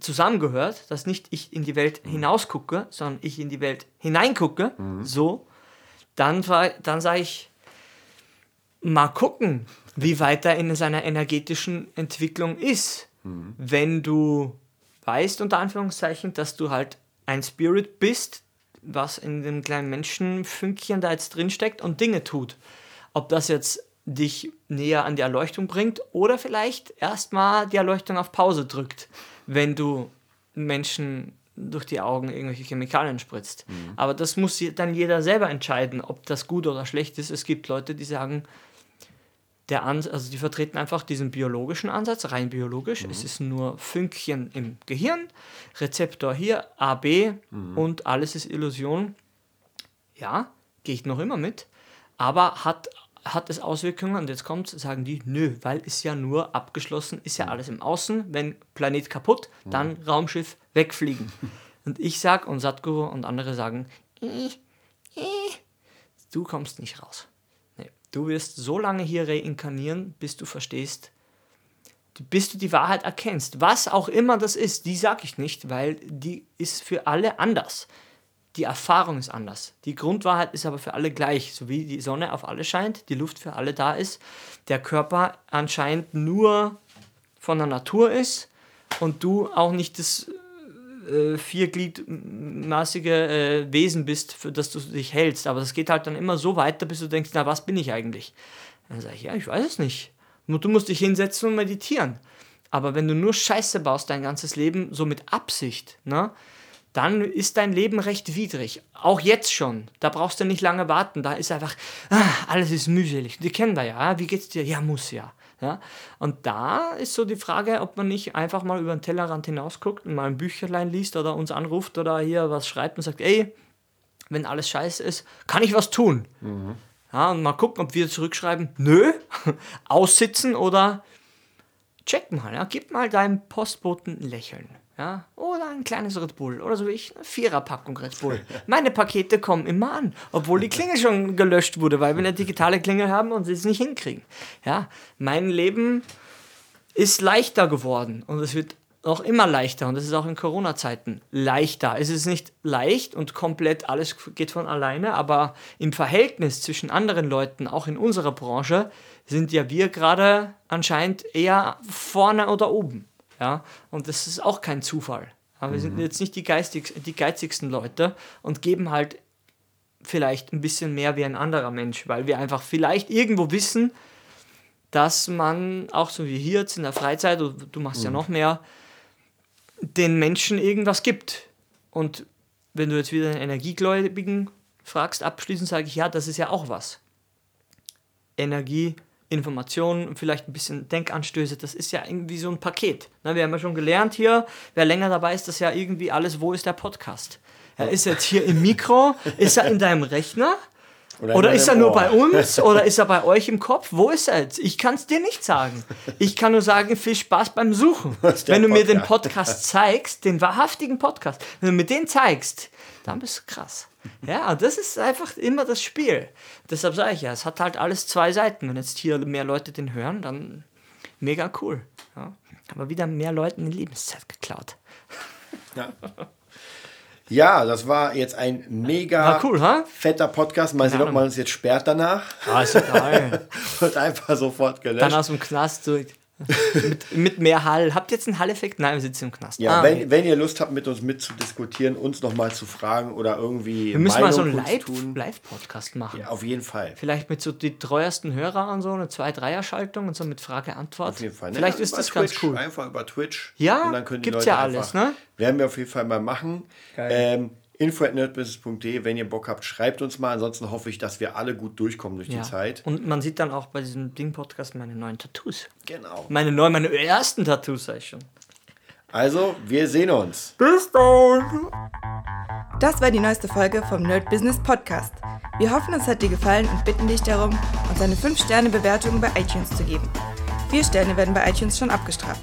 zusammengehört, dass nicht ich in die Welt hinausgucke, sondern ich in die Welt hineingucke, mhm. so, dann, dann sage ich, mal gucken, wie weit er in seiner energetischen Entwicklung ist. Mhm. Wenn du weißt, unter Anführungszeichen, dass du halt ein Spirit bist, was in dem kleinen Menschenfünkchen da jetzt drinsteckt und Dinge tut. Ob das jetzt dich näher an die Erleuchtung bringt oder vielleicht erstmal die Erleuchtung auf Pause drückt wenn du Menschen durch die Augen irgendwelche Chemikalien spritzt. Mhm. Aber das muss dann jeder selber entscheiden, ob das gut oder schlecht ist. Es gibt Leute, die sagen, der Ans also die vertreten einfach diesen biologischen Ansatz, rein biologisch. Mhm. Es ist nur Fünkchen im Gehirn, Rezeptor hier, AB mhm. und alles ist Illusion. Ja, gehe ich noch immer mit, aber hat hat es Auswirkungen? Und jetzt kommt, sagen die, nö, weil ist ja nur abgeschlossen, ist ja alles im Außen. Wenn Planet kaputt, dann Raumschiff wegfliegen. Und ich sag und Satguru und andere sagen, du kommst nicht raus. Nee, du wirst so lange hier reinkarnieren, bis du verstehst, bis du die Wahrheit erkennst. Was auch immer das ist, die sage ich nicht, weil die ist für alle anders. Die Erfahrung ist anders. Die Grundwahrheit ist aber für alle gleich. So wie die Sonne auf alle scheint, die Luft für alle da ist, der Körper anscheinend nur von der Natur ist und du auch nicht das äh, viergliedmaßige äh, Wesen bist, für das du dich hältst. Aber das geht halt dann immer so weiter, bis du denkst, na, was bin ich eigentlich? Dann sage ich, ja, ich weiß es nicht. Nur du musst dich hinsetzen und meditieren. Aber wenn du nur Scheiße baust dein ganzes Leben, so mit Absicht, ne? Dann ist dein Leben recht widrig. Auch jetzt schon. Da brauchst du nicht lange warten. Da ist einfach, ah, alles ist mühselig. Die kennen wir ja. Wie geht's dir? Ja, muss ja. ja. Und da ist so die Frage, ob man nicht einfach mal über den Tellerrand hinausguckt und mal ein Bücherlein liest oder uns anruft oder hier was schreibt und sagt, ey, wenn alles scheiße ist, kann ich was tun? Mhm. Ja, und mal gucken, ob wir zurückschreiben, nö, aussitzen oder check mal, ja, gib mal deinem Postboten ein Lächeln. Ja, oder ein kleines Red Bull. Oder so wie ich, eine Viererpackung Red Bull. Meine Pakete kommen immer an, obwohl die Klingel schon gelöscht wurde, weil wir eine digitale Klingel haben und sie es nicht hinkriegen. Ja, mein Leben ist leichter geworden und es wird auch immer leichter und es ist auch in Corona-Zeiten leichter. Es ist nicht leicht und komplett alles geht von alleine, aber im Verhältnis zwischen anderen Leuten, auch in unserer Branche, sind ja wir gerade anscheinend eher vorne oder oben. Ja? Und das ist auch kein Zufall. Aber mhm. wir sind mhm. jetzt nicht die, geistig, die geizigsten Leute und geben halt vielleicht ein bisschen mehr wie ein anderer Mensch, weil wir einfach vielleicht irgendwo wissen, dass man auch so wie hier jetzt in der Freizeit, du, du machst ja noch mehr, den Menschen irgendwas gibt. Und wenn du jetzt wieder einen Energiegläubigen fragst, abschließend sage ich, ja, das ist ja auch was. Energie, Informationen, vielleicht ein bisschen Denkanstöße, das ist ja irgendwie so ein Paket. Na, wir haben ja schon gelernt hier, wer länger dabei ist, das ist ja irgendwie alles, wo ist der Podcast? Er ist jetzt hier im Mikro, ist er in deinem Rechner? Oder Oder, ist er nur Ohr. bei uns? Oder ist er bei euch im Kopf? Wo ist er jetzt? Ich kann es dir nicht sagen. Ich kann nur sagen, viel Spaß beim Suchen. Wenn du mir den Podcast. Podcast zeigst, den wahrhaftigen Podcast, wenn du mir den zeigst, dann bist du krass. Ja, das ist einfach immer das Spiel. Deshalb sage ich ja, es hat halt alles zwei Seiten. Wenn jetzt hier mehr Leute den hören, dann mega cool. Ja. Aber wieder mehr Leuten die Lebenszeit geklaut. Ja, das war jetzt ein mega cool, ha? fetter Podcast. Mal sehen, ob man uns jetzt sperrt danach. Ah, ist egal. Wird einfach sofort gelöscht. Dann aus dem Knast durch. Mit, mit mehr Hall. Habt ihr jetzt einen Hall-Effekt? Nein, wir sitzen im Knast. Ja, Ah, wenn, wenn ihr Lust habt, mit uns mitzudiskutieren, uns nochmal zu fragen oder irgendwie wir müssen mal so Meinung einen Live-. Live-Podcast machen. Ja, auf jeden Fall. Vielleicht mit so die treuesten Hörer und so, eine 2-3er-Schaltung und so mit Frage-Antwort. Auf jeden Fall. Ne? Vielleicht ist Über das ganz Twitch, cool. Einfach über Twitch. Ja, und dann können die gibt's Leute ja alles, einfach, ne? Werden wir auf jeden Fall mal machen. Ähm, info at nerdbusiness.de, wenn ihr Bock habt, schreibt uns mal. Ansonsten hoffe ich, dass wir alle gut durchkommen durch Ja. die Zeit. Und man sieht dann auch bei diesem Ding-Podcast meine neuen Tattoos. Genau. Meine neuen, meine ersten Tattoos, sag ich schon. Also, wir sehen uns. Bis dann! Das war die neueste Folge vom Nerd Business Podcast. Wir hoffen, es hat dir gefallen und bitten dich darum, uns eine 5-Sterne-Bewertung bei iTunes zu geben. 4 Sterne werden bei iTunes schon abgestraft.